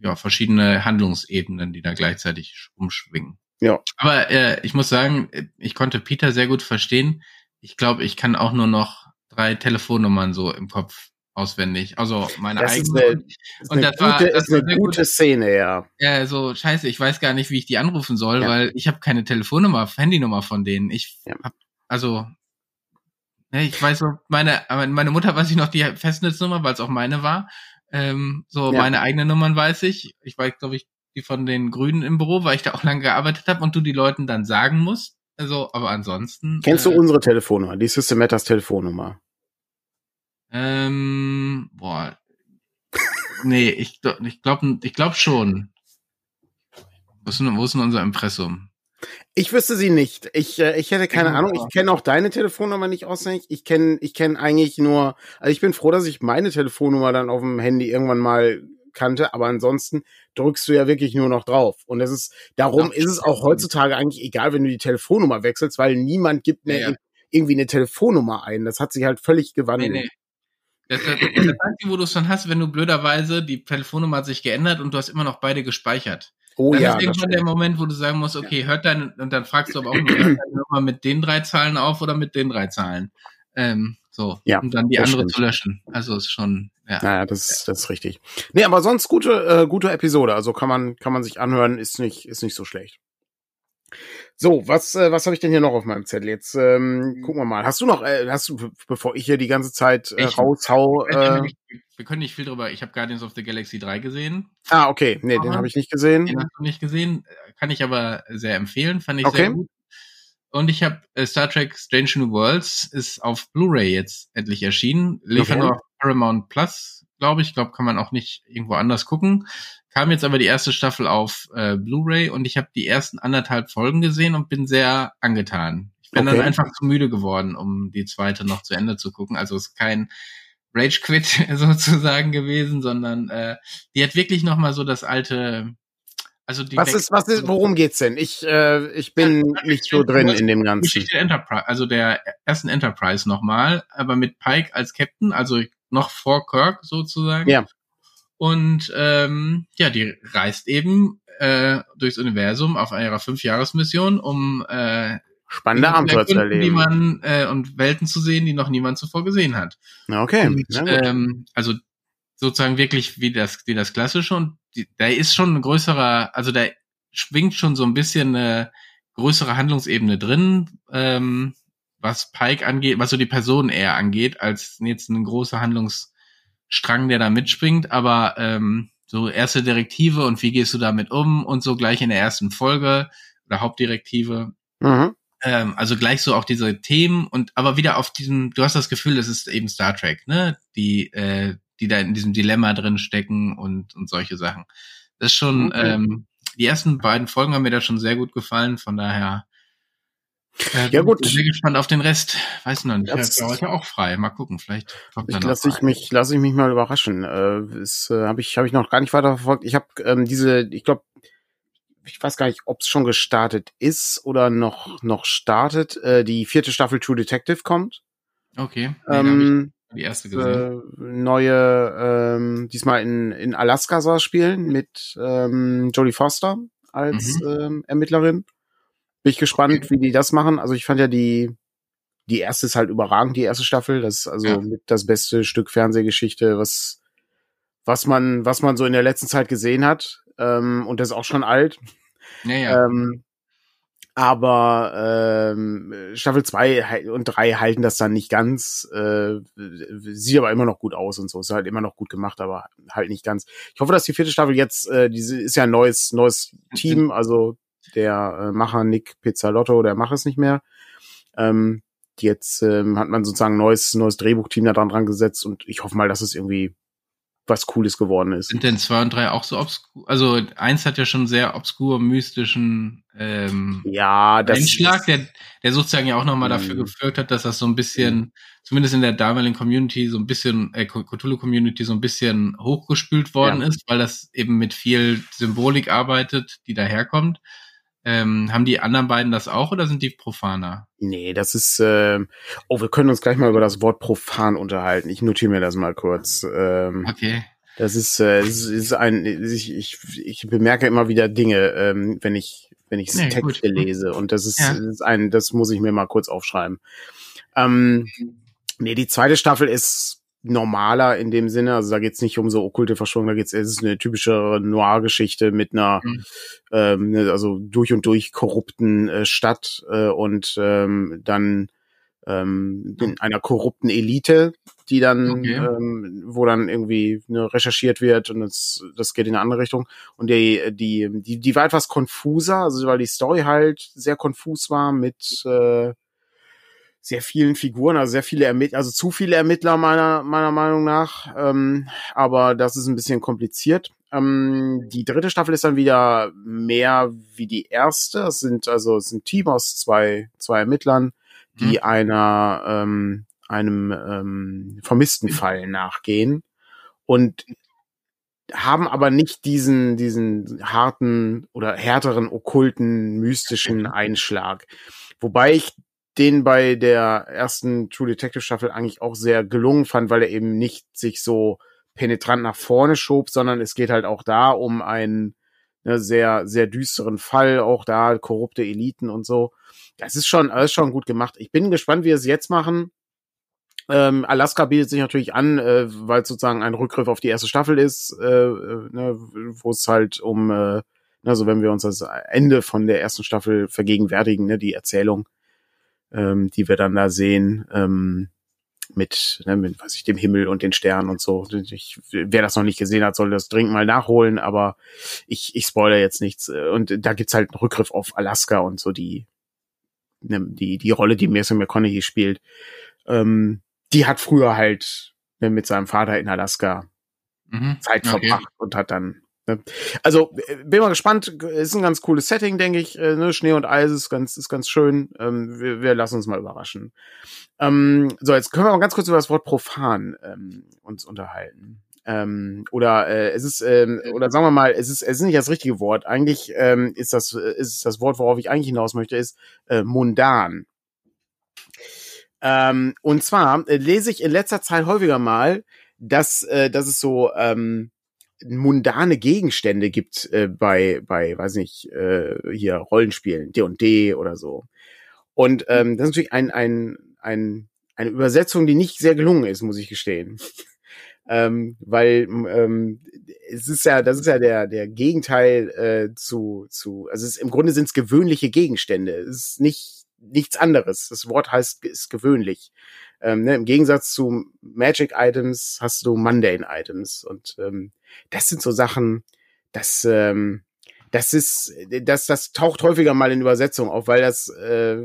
ja, verschiedene Handlungsebenen, die da gleichzeitig umschwingen. Ja. Aber äh, ich muss sagen, ich konnte Peter sehr gut verstehen. Ich glaube, ich kann auch nur noch drei Telefonnummern so im Kopf auswendig. Also meine das eigene. Eine, und das gute, war das ist eine gute gut. Szene, ja. Ja, so scheiße, ich weiß gar nicht, wie ich die anrufen soll, ja. weil ich habe keine Telefonnummer, Handynummer von denen. Ich ja. hab, also ne, ich weiß noch, meine meine Mutter weiß ich noch die Festnetznummer, weil es auch meine war. Ähm, so ja. meine eigenen Nummern weiß ich. Ich weiß, glaube ich, die von den Grünen im Büro, weil ich da auch lange gearbeitet habe und du die Leuten dann sagen musst. Also, aber ansonsten. Kennst äh, du unsere Telefonnummer, die System Matters Telefonnummer? Ähm, boah. nee, ich, ich glaube ich glaub schon. Wo ist, denn, wo ist denn unser Impressum? Ich wüsste sie nicht. Ich, äh, ich hätte keine Ahnung. Ich kenne auch deine Telefonnummer nicht auswendig. Ich kenne ich kenn eigentlich nur, also ich bin froh, dass ich meine Telefonnummer dann auf dem Handy irgendwann mal kannte, aber ansonsten drückst du ja wirklich nur noch drauf. Und es ist, darum ja, ist es auch heutzutage eigentlich egal, wenn du die Telefonnummer wechselst, weil niemand gibt mehr ja, ja. irgendwie eine Telefonnummer ein. Das hat sich halt völlig gewandelt. Nee, nee. Das, das, das Einzige, wo du es dann hast, wenn du blöderweise, die Telefonnummer hat sich geändert und du hast immer noch beide gespeichert. Oh dann ja. ist irgendwann der Moment, wo du sagen musst, okay, hört deine, und dann fragst du aber auch, hört deine Nummer mit den drei Zahlen auf oder mit den drei Zahlen. Ähm, so. Ja. Und dann die andere stimmt. zu löschen. Also ist schon, ja. Naja, das, das ist richtig. Nee, aber sonst gute, äh, gute Episode. Also kann man, kann man sich anhören, ist nicht, ist nicht so schlecht. So, was, äh, was habe ich denn hier noch auf meinem Zettel? Jetzt ähm, gucken wir mal. Hast du noch, äh, hast du, bevor ich hier die ganze Zeit äh, raushau, äh, wir können nicht viel drüber. Ich habe Guardians of the Galaxy 3 gesehen. Ah, okay. Nee, den habe ich nicht gesehen. Den hast du nicht gesehen. Kann ich aber sehr empfehlen. Fand ich okay. sehr gut. Und ich habe äh, Star Trek Strange New Worlds ist auf Blu-ray jetzt endlich erschienen. Liefert okay. auf Paramount Plus, glaube ich. Glaube, kann man auch nicht irgendwo anders gucken. Kam jetzt aber die erste Staffel auf äh, Blu-ray und ich habe die ersten anderthalb Folgen gesehen und bin sehr angetan. Ich bin okay. dann einfach zu müde geworden, um die zweite noch zu Ende zu gucken. Also es ist kein Rage Quit sozusagen gewesen, sondern äh, die hat wirklich noch mal so das alte also die was ist, was ist, worum geht's denn? Ich, äh, ich bin ja, nicht so drin in dem Ganzen. Geschichte Enterprise, also der ersten Enterprise nochmal, aber mit Pike als Captain, also noch vor Kirk sozusagen. Ja. Und ähm, ja, die reist eben äh, durchs Universum auf ihrer Fünfjahresmission, um äh, spannende Abenteuer zu erleben. Die man, äh, und Welten zu sehen, die noch niemand zuvor gesehen hat. Okay. Und, ähm, also sozusagen wirklich wie das, wie das Klassische und die, da ist schon ein größerer, also da schwingt schon so ein bisschen eine größere Handlungsebene drin, ähm, was Pike angeht, was so die Person eher angeht, als jetzt ein großer Handlungsstrang, der da mitspringt, aber ähm, so erste Direktive und wie gehst du damit um und so gleich in der ersten Folge oder Hauptdirektive. Mhm. Ähm, also gleich so auch diese Themen und aber wieder auf diesem, du hast das Gefühl, das ist eben Star Trek, ne? Die, äh, die da in diesem Dilemma drin stecken und, und solche Sachen. Das ist schon, okay. ähm, die ersten beiden Folgen haben mir da schon sehr gut gefallen, von daher äh, ja gut. Ich bin gespannt auf den Rest. Weiß noch nicht. Das, ich heute auch frei. Mal gucken, vielleicht kommt ich lasse ich mich lasse ich mich mal überraschen. Äh, ist, äh, habe ich habe ich noch gar nicht weiter verfolgt. Ich habe ähm, diese, ich glaube, ich weiß gar nicht, ob es schon gestartet ist oder noch noch startet. Äh, die vierte Staffel True Detective kommt. Okay. Nee, ähm, die erste gesehen. Äh, neue, ähm, diesmal in in Alaska soll spielen mit ähm, Jodie Foster als mhm. ähm, Ermittlerin. Bin ich gespannt, wie die das machen. Also ich fand ja die, die erste ist halt überragend, die erste Staffel. Das ist also ja. mit das beste Stück Fernsehgeschichte, was, was man, was man so in der letzten Zeit gesehen hat. Ähm, und das ist auch schon alt. Ja, ja. Ähm, aber ähm, Staffel 2 und 3 halten das dann nicht ganz. Äh, sieht aber immer noch gut aus und so. Ist halt immer noch gut gemacht, aber halt nicht ganz. Ich hoffe, dass die vierte Staffel jetzt, äh, diese ist ja ein neues, neues Team, also der äh, Macher Nick Pizzalotto, der macht es nicht mehr. Ähm, jetzt ähm, hat man sozusagen ein neues, neues Drehbuchteam da dran, dran gesetzt und ich hoffe mal, dass es irgendwie was Cooles geworden ist. Sind denn zwei und drei auch so obskur? Also eins hat ja schon sehr obskur, mystischen ähm, ja, das Einschlag, der, der sozusagen ja auch nochmal dafür mhm. geführt hat, dass das so ein bisschen, mhm. zumindest in der damaligen Community, so ein bisschen, äh, Cthulhu-Community so ein bisschen hochgespült worden ja. ist, weil das eben mit viel Symbolik arbeitet, die daherkommt. Ähm, haben die anderen beiden das auch oder sind die profaner? Nee, das ist. Äh, oh, wir können uns gleich mal über das Wort profan unterhalten. Ich notiere mir das mal kurz. Ähm, okay. Das ist, äh, das ist ein. Ich, ich, ich bemerke immer wieder Dinge, ähm, wenn ich wenn ich nee, Texte gut. lese und das ist, ja. das ist ein. Das muss ich mir mal kurz aufschreiben. Ähm, nee, die zweite Staffel ist normaler in dem Sinne. Also da geht's nicht um so okkulte Verschwörungen, da geht's es ist eine typische Noir-Geschichte mit einer mhm. ähm, ne, also durch und durch korrupten äh, Stadt äh, und ähm, dann ähm, in einer korrupten Elite, die dann, okay. ähm, wo dann irgendwie ne, recherchiert wird und das, das geht in eine andere Richtung. Und die, die, die, die war etwas konfuser, also weil die Story halt sehr konfus war mit äh, sehr vielen Figuren, also sehr viele Ermittler, also zu viele Ermittler meiner, meiner Meinung nach. Ähm, aber das ist ein bisschen kompliziert. Ähm, die dritte Staffel ist dann wieder mehr wie die erste. Es sind also es sind ein Team aus zwei, zwei Ermittlern, die mhm. einer ähm, einem ähm, vermissten Fall nachgehen und haben aber nicht diesen diesen harten oder härteren okkulten mystischen Einschlag. Wobei ich den bei der ersten True Detective Staffel eigentlich auch sehr gelungen fand, weil er eben nicht sich so penetrant nach vorne schob, sondern es geht halt auch da um einen ne, sehr, sehr düsteren Fall, auch da korrupte Eliten und so. Das ist schon, alles schon gut gemacht. Ich bin gespannt, wie wir es jetzt machen. Ähm, Alaska bietet sich natürlich an, äh, weil es sozusagen ein Rückgriff auf die erste Staffel ist, äh, äh ne, wo es halt um, also wenn wir uns das Ende von der ersten Staffel vergegenwärtigen, ne, die Erzählung, ähm, die wir dann da sehen, ähm, mit, ne, mit, weiß ich, dem Himmel und den Sternen und so. Ich, wer das noch nicht gesehen hat, soll das dringend mal nachholen, aber ich, ich spoilere jetzt nichts. Und da gibt's halt einen Rückgriff auf Alaska und so die, ne, die, die Rolle, die Mason McConaughey spielt. Ähm, die hat früher halt ne, mit seinem Vater in Alaska mhm. Zeit okay. verbracht und hat dann? Also bin mal gespannt. Ist ein ganz cooles Setting, denke ich. Äh, ne? Schnee und Eis ist ganz, ist ganz schön. Ähm, wir, wir lassen uns mal überraschen. Ähm, so, jetzt können wir mal ganz kurz über das Wort profan ähm, uns unterhalten. Oder äh, es ist oder sagen wir mal, es ist es ist nicht das richtige Wort. Eigentlich ist das ist das Wort, worauf ich eigentlich hinaus möchte, ist äh, mundan. Und zwar äh, lese ich in letzter Zeit häufiger mal, dass äh, dass es so mundane Gegenstände gibt äh, bei, bei, weiß nicht, äh, hier Rollenspielen, D&D oder so. Und ähm, das ist natürlich ein, ein, ein, eine Übersetzung, die nicht sehr gelungen ist, muss ich gestehen. ähm, weil ähm, es ist ja, das ist ja der, der Gegenteil äh, zu, zu, also es ist, im Grunde sind es gewöhnliche Gegenstände. Es ist nicht nichts anderes. Das Wort heißt, ist gewöhnlich. Ähm, ne, Im Gegensatz zu Magic Items hast du Mundane Items. Und ähm, das sind so Sachen, das, ähm, das ist, das, das taucht häufiger mal in Übersetzung auf, weil das, äh,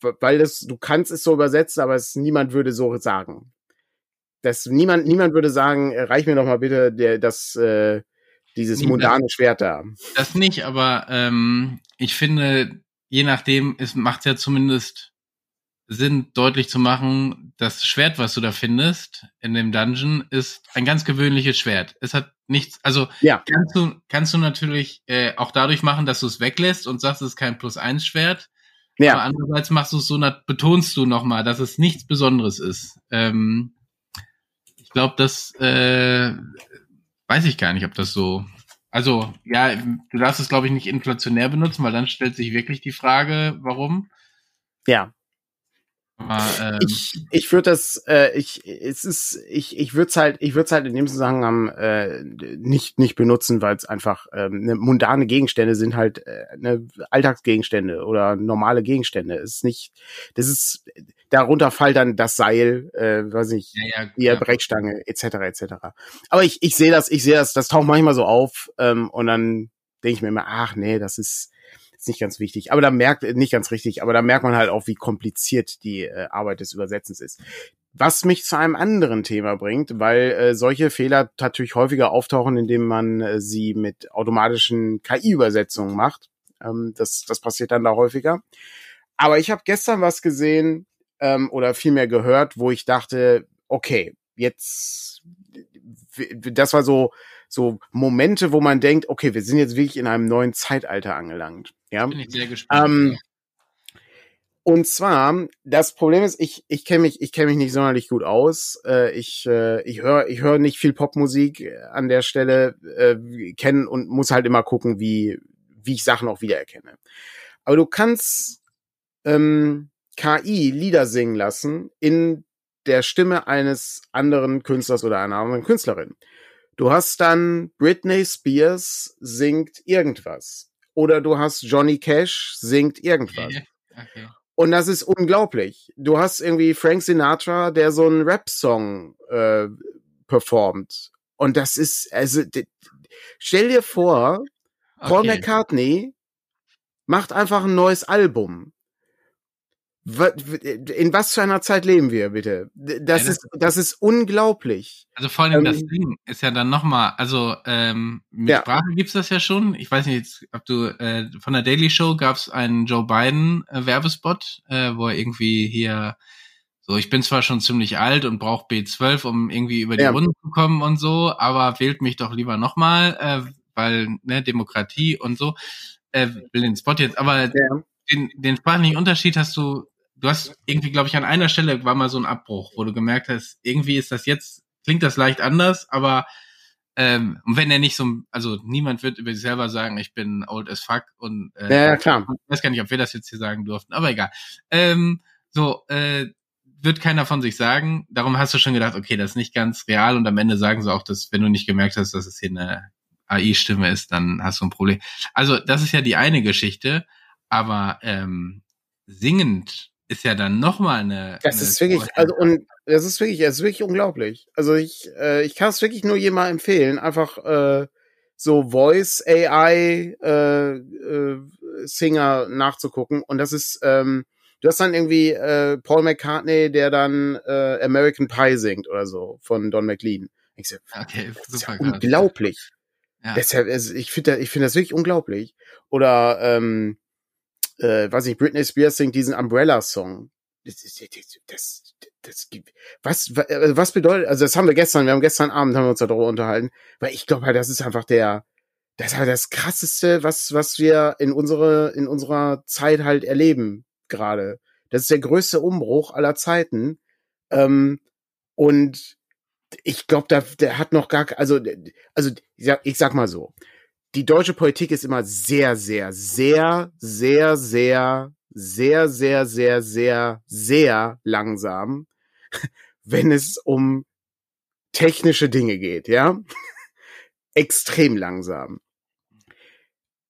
weil das, du kannst es so übersetzen, aber es niemand würde so sagen. Das niemand, niemand würde sagen, äh, reich mir doch mal bitte der, das, äh, dieses nee, mundane Schwert da. Das nicht, aber ähm, ich finde, je nachdem, es macht ja zumindest Sinn, deutlich zu machen, das Schwert, was du da findest in dem Dungeon, ist ein ganz gewöhnliches Schwert. Es hat nichts, also ja. kannst du, kannst du natürlich äh, auch dadurch machen, dass du es weglässt und sagst, es ist kein Plus-1-Schwert. Ja. Aber andererseits machst du es so, betonst du nochmal, dass es nichts Besonderes ist. Ähm, ich glaube, das äh, weiß ich gar nicht, ob das so. Also, ja, du darfst es, glaube ich, nicht inflationär benutzen, weil dann stellt sich wirklich die Frage, warum. Ja. Aber, ähm, ich ich würde das, äh, ich es ist, ich ich würde es halt, ich würde es halt in dem Zusammenhang äh, nicht nicht benutzen, weil es einfach ähm, ne, mundane Gegenstände sind halt äh, ne, Alltagsgegenstände oder normale Gegenstände. Es ist nicht, das ist darunter fällt dann das Seil, äh, weiß nicht, ja, ja, die ja. Brechstange etc. etc. Aber ich ich sehe das, ich sehe das, das taucht manchmal so auf ähm, und dann denke ich mir immer, ach nee, das ist ist nicht ganz wichtig. Aber da merkt, nicht ganz richtig, aber da merkt man halt auch, wie kompliziert die äh, Arbeit des Übersetzens ist. Was mich zu einem anderen Thema bringt, weil äh, solche Fehler natürlich häufiger auftauchen, indem man äh, sie mit automatischen KI-Übersetzungen macht. Ähm, das, das passiert dann da häufiger. Aber ich habe gestern was gesehen ähm, oder vielmehr gehört, wo ich dachte, okay, jetzt, das war so, so Momente, wo man denkt, okay, wir sind jetzt wirklich in einem neuen Zeitalter angelangt. Ja. Bin ich sehr gespannt. Ähm, und zwar, das Problem ist, ich, ich kenne mich, ich kenne mich nicht sonderlich gut aus. Äh, ich äh, ich höre ich höre nicht viel Popmusik an der Stelle, äh, kennen und muss halt immer gucken, wie, wie ich Sachen auch wiedererkenne. Aber du kannst ähm, KI Lieder singen lassen in der Stimme eines anderen Künstlers oder einer anderen Künstlerin. Du hast dann Britney Spears singt irgendwas. Oder du hast Johnny Cash singt irgendwas. Okay. Und das ist unglaublich. Du hast irgendwie Frank Sinatra, der so einen Rap-Song äh, performt. Und das ist, also, stell dir vor, Paul okay. McCartney macht einfach ein neues Album in was für einer Zeit leben wir, bitte? Das, ja, das ist, das ist unglaublich. Also vor allem ähm, das Ding ist ja dann nochmal, also ähm, mit ja. Sprache gibt's das ja schon. Ich weiß nicht, ob du äh, von der Daily Show gab's einen Joe Biden äh, Werbespot, äh, wo er irgendwie hier so, ich bin zwar schon ziemlich alt und brauche B12, um irgendwie über die ja. Runde zu kommen und so, aber wählt mich doch lieber nochmal, äh, weil ne Demokratie und so. Äh, will den Spot jetzt, aber den, den sprachlichen Unterschied hast du du hast irgendwie, glaube ich, an einer Stelle war mal so ein Abbruch, wo du gemerkt hast, irgendwie ist das jetzt, klingt das leicht anders, aber ähm, und wenn er nicht so, also niemand wird über sich selber sagen, ich bin old as fuck und äh, ja, klar. ich weiß gar nicht, ob wir das jetzt hier sagen durften, aber egal. Ähm, so, äh, wird keiner von sich sagen. Darum hast du schon gedacht, okay, das ist nicht ganz real und am Ende sagen sie auch, dass wenn du nicht gemerkt hast, dass es hier eine AI-Stimme ist, dann hast du ein Problem. Also das ist ja die eine Geschichte, aber ähm, singend ist ja dann nochmal eine. Das eine ist wirklich, also und das ist wirklich, das ist wirklich unglaublich. Also ich, äh, ich kann es wirklich nur jemand empfehlen, einfach äh, so Voice AI äh, äh, Singer nachzugucken. Und das ist, ähm, du hast dann irgendwie äh, Paul McCartney, der dann äh, American Pie singt oder so von Don McLean. Ich so, okay, das ist ja unglaublich. Ja. Deshalb, also ich finde ich finde das wirklich unglaublich. Oder ähm, äh, weiß ich, Britney Spears singt diesen Umbrella-Song. Das, das, das, das, was, äh, was bedeutet, also das haben wir gestern, wir haben gestern Abend haben wir uns darüber unterhalten, weil ich glaube halt, das ist einfach der, das ist halt das krasseste, was, was wir in unsere, in unserer Zeit halt erleben gerade. Das ist der größte Umbruch aller Zeiten. Ähm, und ich glaube, da, der hat noch gar, also, also, ich sag mal so, die deutsche Politik ist immer sehr, sehr, sehr, sehr, sehr, sehr, sehr, sehr, sehr, sehr langsam, wenn es um technische Dinge geht, ja? Extrem langsam.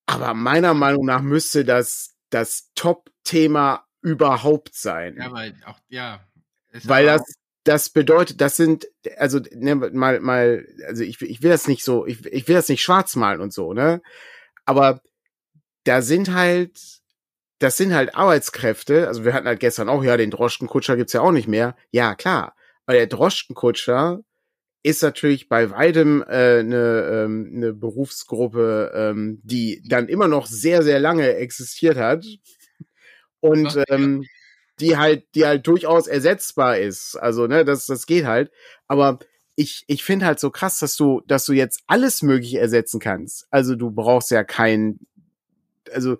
Aber meiner Meinung nach müsste das das Top-Thema überhaupt sein. Ja, weil auch, ja. Weil das, das bedeutet, das sind, also ne, mal, mal, also ich, ich will das nicht so, ich, ich will das nicht schwarz malen und so, ne? Aber da sind halt, das sind halt Arbeitskräfte, also wir hatten halt gestern auch, ja, den Droschkenkutscher gibt's ja auch nicht mehr. Ja, klar. weil der Droschkenkutscher ist natürlich bei weitem eine äh, ne, ähm, ne Berufsgruppe, ähm, die dann immer noch sehr, sehr lange existiert hat und ähm, die halt, die halt durchaus ersetzbar ist. Also, ne, das, das geht halt. Aber ich, ich finde halt so krass, dass du, dass du jetzt alles Mögliche ersetzen kannst. Also du brauchst ja kein, also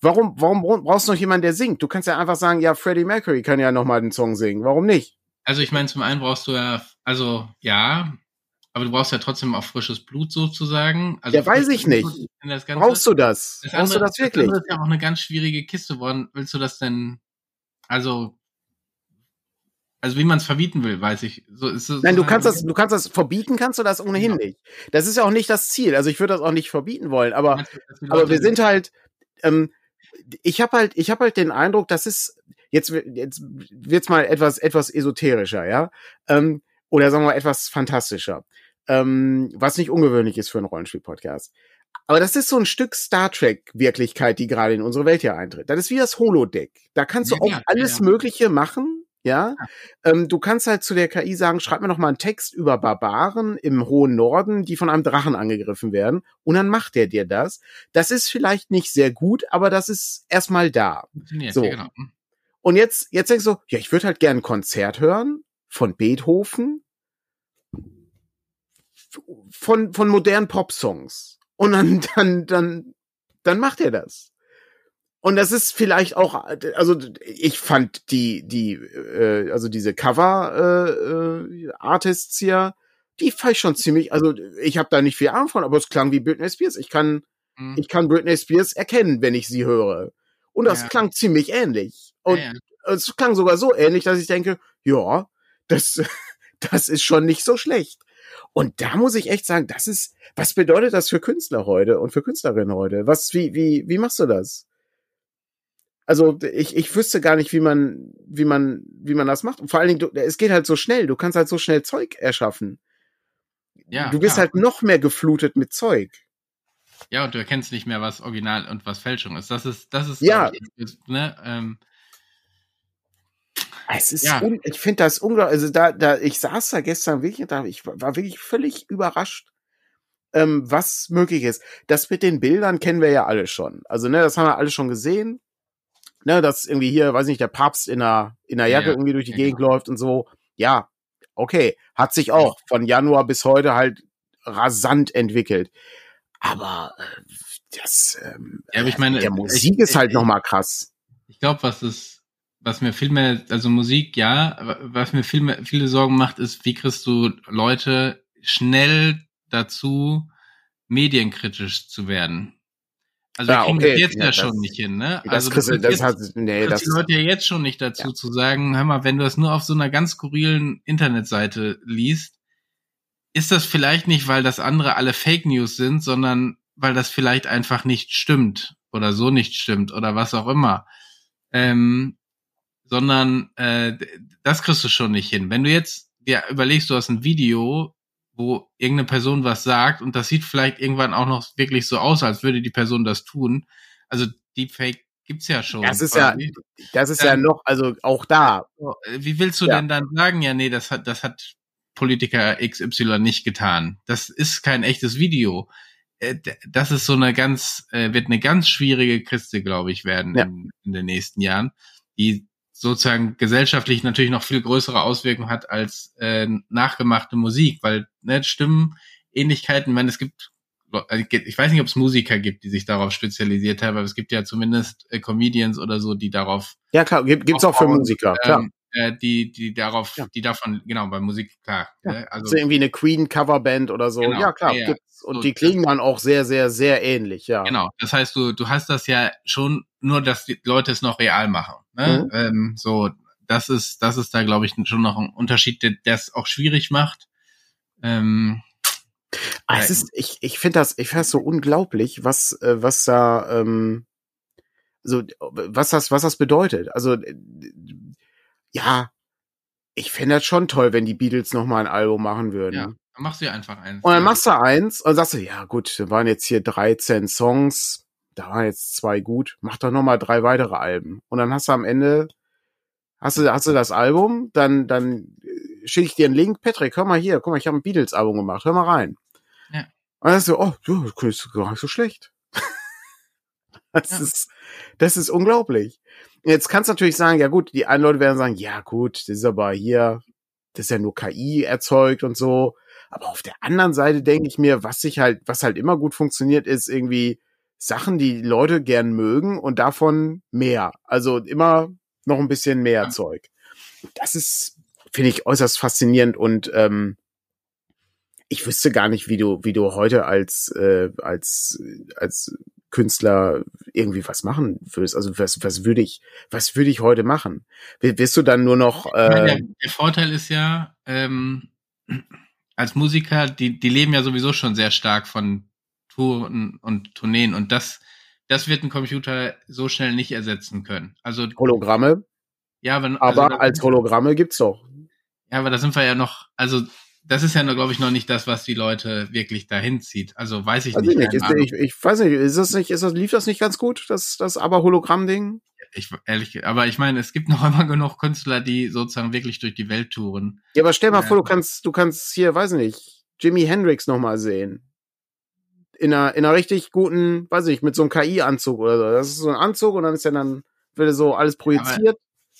warum, warum brauchst du noch jemanden, der singt? Du kannst ja einfach sagen, ja, Freddie Mercury kann ja noch mal den Song singen. Warum nicht? Also ich meine, zum einen brauchst du ja, also ja, aber du brauchst ja trotzdem auch frisches Blut sozusagen. Also ja, weiß ich nicht. Ganze, brauchst du das? das brauchst andere, du das wirklich? Das ist ja auch eine ganz schwierige Kiste. Woran willst du das denn? Also also wie man es verbieten will, weiß ich. So, ist so, Nein, du kannst das, du kannst das verbieten, kannst du das ohnehin ja. nicht. Das ist ja auch nicht das Ziel. Also ich würde das auch nicht verbieten wollen, aber, aber wir sind halt, ähm, ich habe halt, ich habe halt den Eindruck, das ist jetzt, jetzt wird's mal etwas, etwas esoterischer, ja, ähm, oder sagen wir mal etwas fantastischer, ähm, was nicht ungewöhnlich ist für einen Rollenspiel-Podcast. Aber das ist so ein Stück Star Trek Wirklichkeit, die gerade in unsere Welt hier eintritt. Das ist wie das Holodeck. Da kannst du ja, auch ja, alles ja. Mögliche machen, ja, ähm, du kannst halt zu der KI sagen, schreib mir noch mal einen Text über Barbaren im hohen Norden, die von einem Drachen angegriffen werden, und dann macht er dir das. Das ist vielleicht nicht sehr gut, aber das ist erstmal da. So. Genau. Und jetzt, jetzt denkst du, ja, ich würde halt gerne ein Konzert hören von Beethoven, von von modernen Popsongs. Und dann, dann, dann, dann macht er das. Und das ist vielleicht auch, also ich fand die, die, äh, also diese Cover-Artists äh, äh, hier, die fand ich schon ziemlich, also ich habe da nicht viel Ahnung von, aber es klang wie Britney Spears. Ich kann, mhm. ich kann Britney Spears erkennen, wenn ich sie höre. Und das ja. klang ziemlich ähnlich. Und ja, ja. es klang sogar so ähnlich, dass ich denke, ja, das, das ist schon nicht so schlecht. Und da muss ich echt sagen, das ist, was bedeutet das für Künstler heute und für Künstlerinnen heute? Was, wie, wie, wie machst du das? Also ich, ich wüsste gar nicht, wie man, wie man, wie man das macht. Und vor allen Dingen, du, es geht halt so schnell. Du kannst halt so schnell Zeug erschaffen. Ja, du bist ja. halt noch mehr geflutet mit Zeug. Ja, und du erkennst nicht mehr, was Original und was Fälschung ist. Das ist, das ist, ja. Ich, ne, ähm, es ist, ja. un, ich finde das unglaublich. Also da, da, ich saß da gestern wirklich, da, ich war wirklich völlig überrascht, ähm, was möglich ist. Das mit den Bildern kennen wir ja alle schon. Also ne, das haben wir alle schon gesehen ne, dass irgendwie hier, weiß nicht, der Papst in einer, in einer Jacke ja, irgendwie durch die ja, Gegend genau. läuft und so. Ja, okay, hat sich auch von Januar bis heute halt rasant entwickelt. Aber äh, das, ähm, ja, aber ich meine, der Musik ich, ist halt nochmal krass. Ich glaube, was ist, was mir viel mehr, also Musik, ja, was mir viel mehr, viele Sorgen macht, ist, wie kriegst du Leute schnell dazu, medienkritisch zu werden? Also ja, kriegen okay. jetzt ja, ja schon nicht hin, ne? Also das, das, das hat, nee, das die Leute ja jetzt schon nicht dazu ja. zu sagen, hör mal, wenn du das nur auf so einer ganz skurrilen Internetseite liest, ist das vielleicht nicht, weil das andere alle Fake News sind, sondern weil das vielleicht einfach nicht stimmt oder so nicht stimmt oder was auch immer. Ähm, sondern äh, das kriegst du schon nicht hin. Wenn du jetzt dir überlegst, du hast ein Video, wo irgendeine Person was sagt und das sieht vielleicht irgendwann auch noch wirklich so aus, als würde die Person das tun. Also Deepfake gibt's ja schon. Das ist quasi. ja, das ist dann, ja noch, also auch da. Wie willst du ja. denn dann sagen, ja, nee, das hat, das hat Politiker XY nicht getan. Das ist kein echtes Video. Äh, das ist so eine ganz, äh, wird eine ganz schwierige Kiste, glaube ich, werden ja. in, in den nächsten Jahren, die sozusagen gesellschaftlich natürlich noch viel größere Auswirkungen hat als äh, nachgemachte Musik, weil ne, Stimmenähnlichkeiten, ich meine, es gibt, also, ich weiß nicht, ob es Musiker gibt, die sich darauf spezialisiert haben, aber es gibt ja zumindest äh, Comedians oder so, die darauf. Ja, klar, gibt, gibt's auch für Musiker, ähm, klar. Äh, die, die darauf, ja. die davon, genau, bei Musik, klar. Ja. Ne, also, also irgendwie eine Queen-Coverband oder so. Genau, ja, klar, ja, gibt's. Und so, die klingen dann auch sehr, sehr, sehr ähnlich, ja. Genau. Das heißt, du, du hast das ja schon, nur dass die Leute es noch real machen. Ne? Mhm. Ähm, so, das ist, das ist da, glaube ich, schon noch ein Unterschied, der es auch schwierig macht. Ähm, ah, es ist, ich, ich finde das, ich finde das so unglaublich, was, äh, was da, ähm, so, was das, was das bedeutet. Also, äh, ja, ich fände das schon toll, wenn die Beatles noch mal ein Album machen würden. Ja, dann machst du ja einfach eins. Und dann machst du eins und sagst du, ja gut, da waren jetzt hier 13 Songs, da waren jetzt zwei gut, mach doch noch mal drei weitere Alben. Und dann hast du am Ende, hast du, hast du das Album, dann, dann schicke ich dir einen Link, Patrick, hör mal hier, guck mal, ich habe ein Beatles-Album gemacht, hör mal rein. Ja. Und dann ist so, oh, das ist gar nicht so schlecht. das ja. ist, das ist unglaublich. Jetzt kannst du natürlich sagen, ja gut, die einen Leute werden sagen, ja gut, das ist aber hier, das ist ja nur KI erzeugt und so. Aber auf der anderen Seite denke ich mir, was sich halt, was halt immer gut funktioniert, ist irgendwie Sachen, die Leute gern mögen und davon mehr. Also immer noch ein bisschen mehr ja. Zeug. Das ist, finde ich, äußerst faszinierend und ähm, ich wüsste gar nicht, wie du, wie du heute als, äh, als, als Künstler irgendwie was machen würdest. Also was, was würde ich, was würde ich heute machen? Wirst du dann nur noch? Äh der, der Vorteil ist ja, ähm, als Musiker, die, die leben ja sowieso schon sehr stark von Touren und Tourneen und das, das wird ein Computer so schnell nicht ersetzen können. Also Hologramme. Ja, wenn, aber also, als Hologramme gibt's doch. Ja, aber da sind wir ja noch, also das ist ja, glaube ich, noch nicht das, was die Leute wirklich dahin zieht. Also weiß ich also nicht. nicht. Ist, ich, ich weiß nicht, ist das nicht, ist das, lief das nicht ganz gut, das, das aber Hologramm-Ding? Ich, ehrlich, aber ich meine, es gibt noch immer genug Künstler, die sozusagen wirklich durch die Welt touren. Ja, aber stell mal äh, vor, du kannst, du kannst hier, weiß nicht, Jimi Hendrix nochmal sehen. In einer, in einer richtig guten, weiß nicht, mit so einem KI-Anzug oder so. Das ist so ein Anzug und dann ist ja dann, wird so alles projiziert.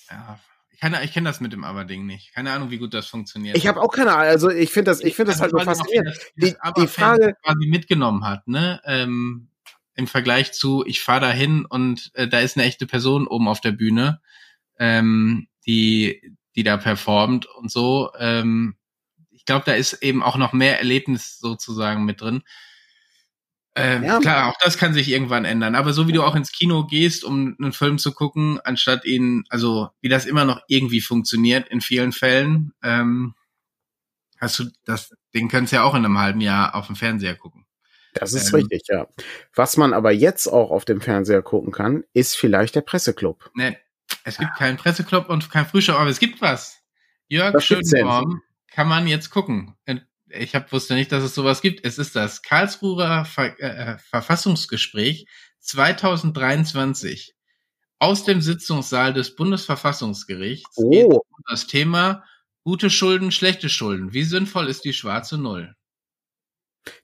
Aber, ja, keine, ich kenne das mit dem Aber-Ding nicht. Keine Ahnung, wie gut das funktioniert. Ich habe auch keine Ahnung. Also ich finde das, ich finde das halt nur faszinierend. Die, die Frage quasi mitgenommen hat, ne? Ähm, Im Vergleich zu, ich fahre da hin und äh, da ist eine echte Person oben auf der Bühne, ähm, die, die da performt und so. Ähm, ich glaube, da ist eben auch noch mehr Erlebnis sozusagen mit drin. Ähm, ja. Klar, auch das kann sich irgendwann ändern. Aber so wie du auch ins Kino gehst, um einen Film zu gucken, anstatt ihn, also wie das immer noch irgendwie funktioniert in vielen Fällen, ähm, hast du das, den kannst du ja auch in einem halben Jahr auf dem Fernseher gucken. Das ist ähm, richtig, ja. Was man aber jetzt auch auf dem Fernseher gucken kann, ist vielleicht der Presseclub. Nee, es gibt keinen Presseclub und kein Frühstück, aber es gibt was. Jörg Schönborn kann man jetzt gucken ich hab, wusste nicht, dass es sowas gibt. Es ist das Karlsruher Ver äh, Verfassungsgespräch 2023 aus dem Sitzungssaal des Bundesverfassungsgerichts. Oh. das Thema gute Schulden, schlechte Schulden. Wie sinnvoll ist die schwarze Null?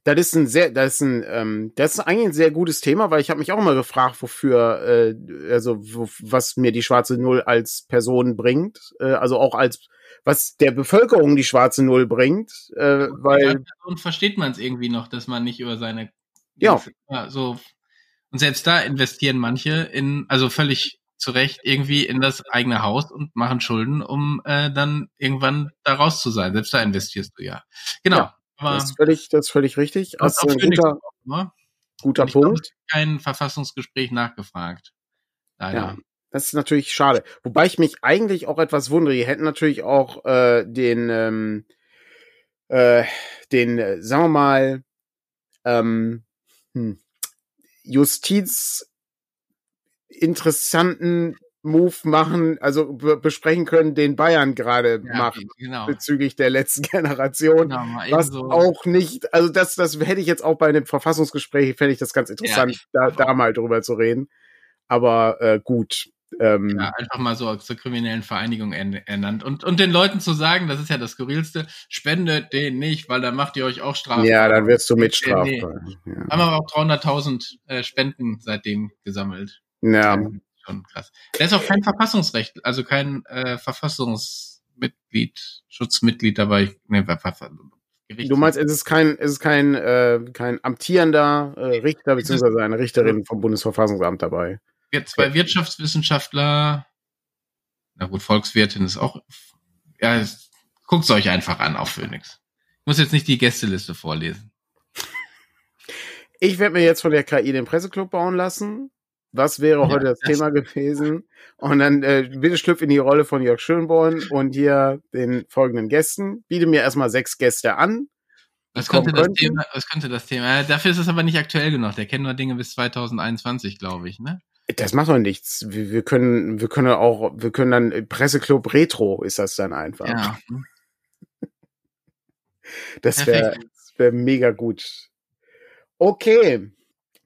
Das ist ein sehr, das ist ein, ähm, das ist eigentlich ein sehr gutes Thema, weil ich habe mich auch immer gefragt, wofür, äh, also wo, was mir die schwarze Null als Person bringt, äh, also auch als was der Bevölkerung die schwarze Null bringt, äh, weil und versteht man es irgendwie noch, dass man nicht über seine ja. ja so und selbst da investieren manche in also völlig zu Recht irgendwie in das eigene Haus und machen Schulden, um äh, dann irgendwann da raus zu sein. Selbst da investierst du ja. Genau. Ja, aber das ist völlig, das ist völlig richtig. Also ein guter, ne? guter Punkt. Glaube, kein Verfassungsgespräch nachgefragt. Leider. Ja. Das ist natürlich schade. Wobei ich mich eigentlich auch etwas wundere. Die hätten natürlich auch äh, den, ähm, äh, den, äh, sagen wir mal, ähm, hm, Justiz interessanten Move machen, also besprechen können, den Bayern gerade ja, macht genau. bezüglich der letzten Generation. Genau, was so. auch nicht, also das, das hätte ich jetzt auch bei einem Verfassungsgespräch, fände ich das ganz interessant, ja, da, da mal drüber zu reden. Aber äh, gut, ähm, ja, einfach mal so zur kriminellen Vereinigung ernannt. Und, und den Leuten zu sagen, das ist ja das Skurrilste, spendet den nicht, weil dann macht ihr euch auch strafbar. Ja, dann wirst du mit strafbar. Nee. Ja. Haben aber auch 300.000 äh, Spenden seitdem gesammelt. Ja. Schon krass. Der ist auch kein Verfassungsrecht, also kein äh, Verfassungsmitglied, Schutzmitglied dabei. Nee, Du meinst, es ist kein, es ist kein, äh, kein amtierender äh, Richter beziehungsweise eine Richterin vom Bundesverfassungsamt dabei zwei Wirtschaftswissenschaftler, na gut, Volkswirtin ist auch, ja, guckt es euch einfach an auf Phoenix. Ich muss jetzt nicht die Gästeliste vorlesen. Ich werde mir jetzt von der KI den Presseclub bauen lassen. Was wäre ja, heute das, das, Thema gewesen? Und dann äh, bitte schlüpf in die Rolle von Jörg Schönborn und hier den folgenden Gästen. Biete mir erstmal sechs Gäste an. Was könnte, das Thema, was könnte das Thema? Dafür ist es aber nicht aktuell genug. Der kennt nur Dinge bis 2021, glaube ich, ne? Das macht doch nichts. Wir, wir, können, wir können auch, wir können dann Presseclub Retro ist das dann einfach. Ja. Das wäre wär mega gut. Okay,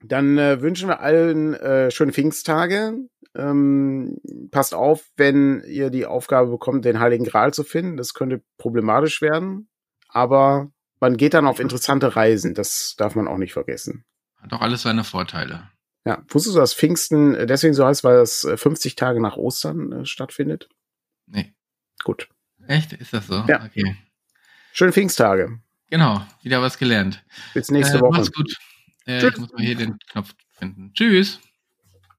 dann äh, wünschen wir allen äh, schöne Pfingsttage. Äh, Ähm, passt auf, wenn ihr die Aufgabe bekommt, den Heiligen Gral zu finden. Das könnte problematisch werden. Aber man geht dann auf interessante Reisen. Das darf man auch nicht vergessen. Hat auch alles seine Vorteile. Ja, wusstest du, dass Pfingsten deswegen so heißt, weil das 50 Tage nach Ostern äh, stattfindet? Nee. Gut. Echt? Ist das so? Ja. Okay. Schönen Pfingsttage. Genau, wieder was gelernt. Bis nächste äh, Woche. Mach's gut. Äh, ich muss mal hier den Knopf finden. Tschüss.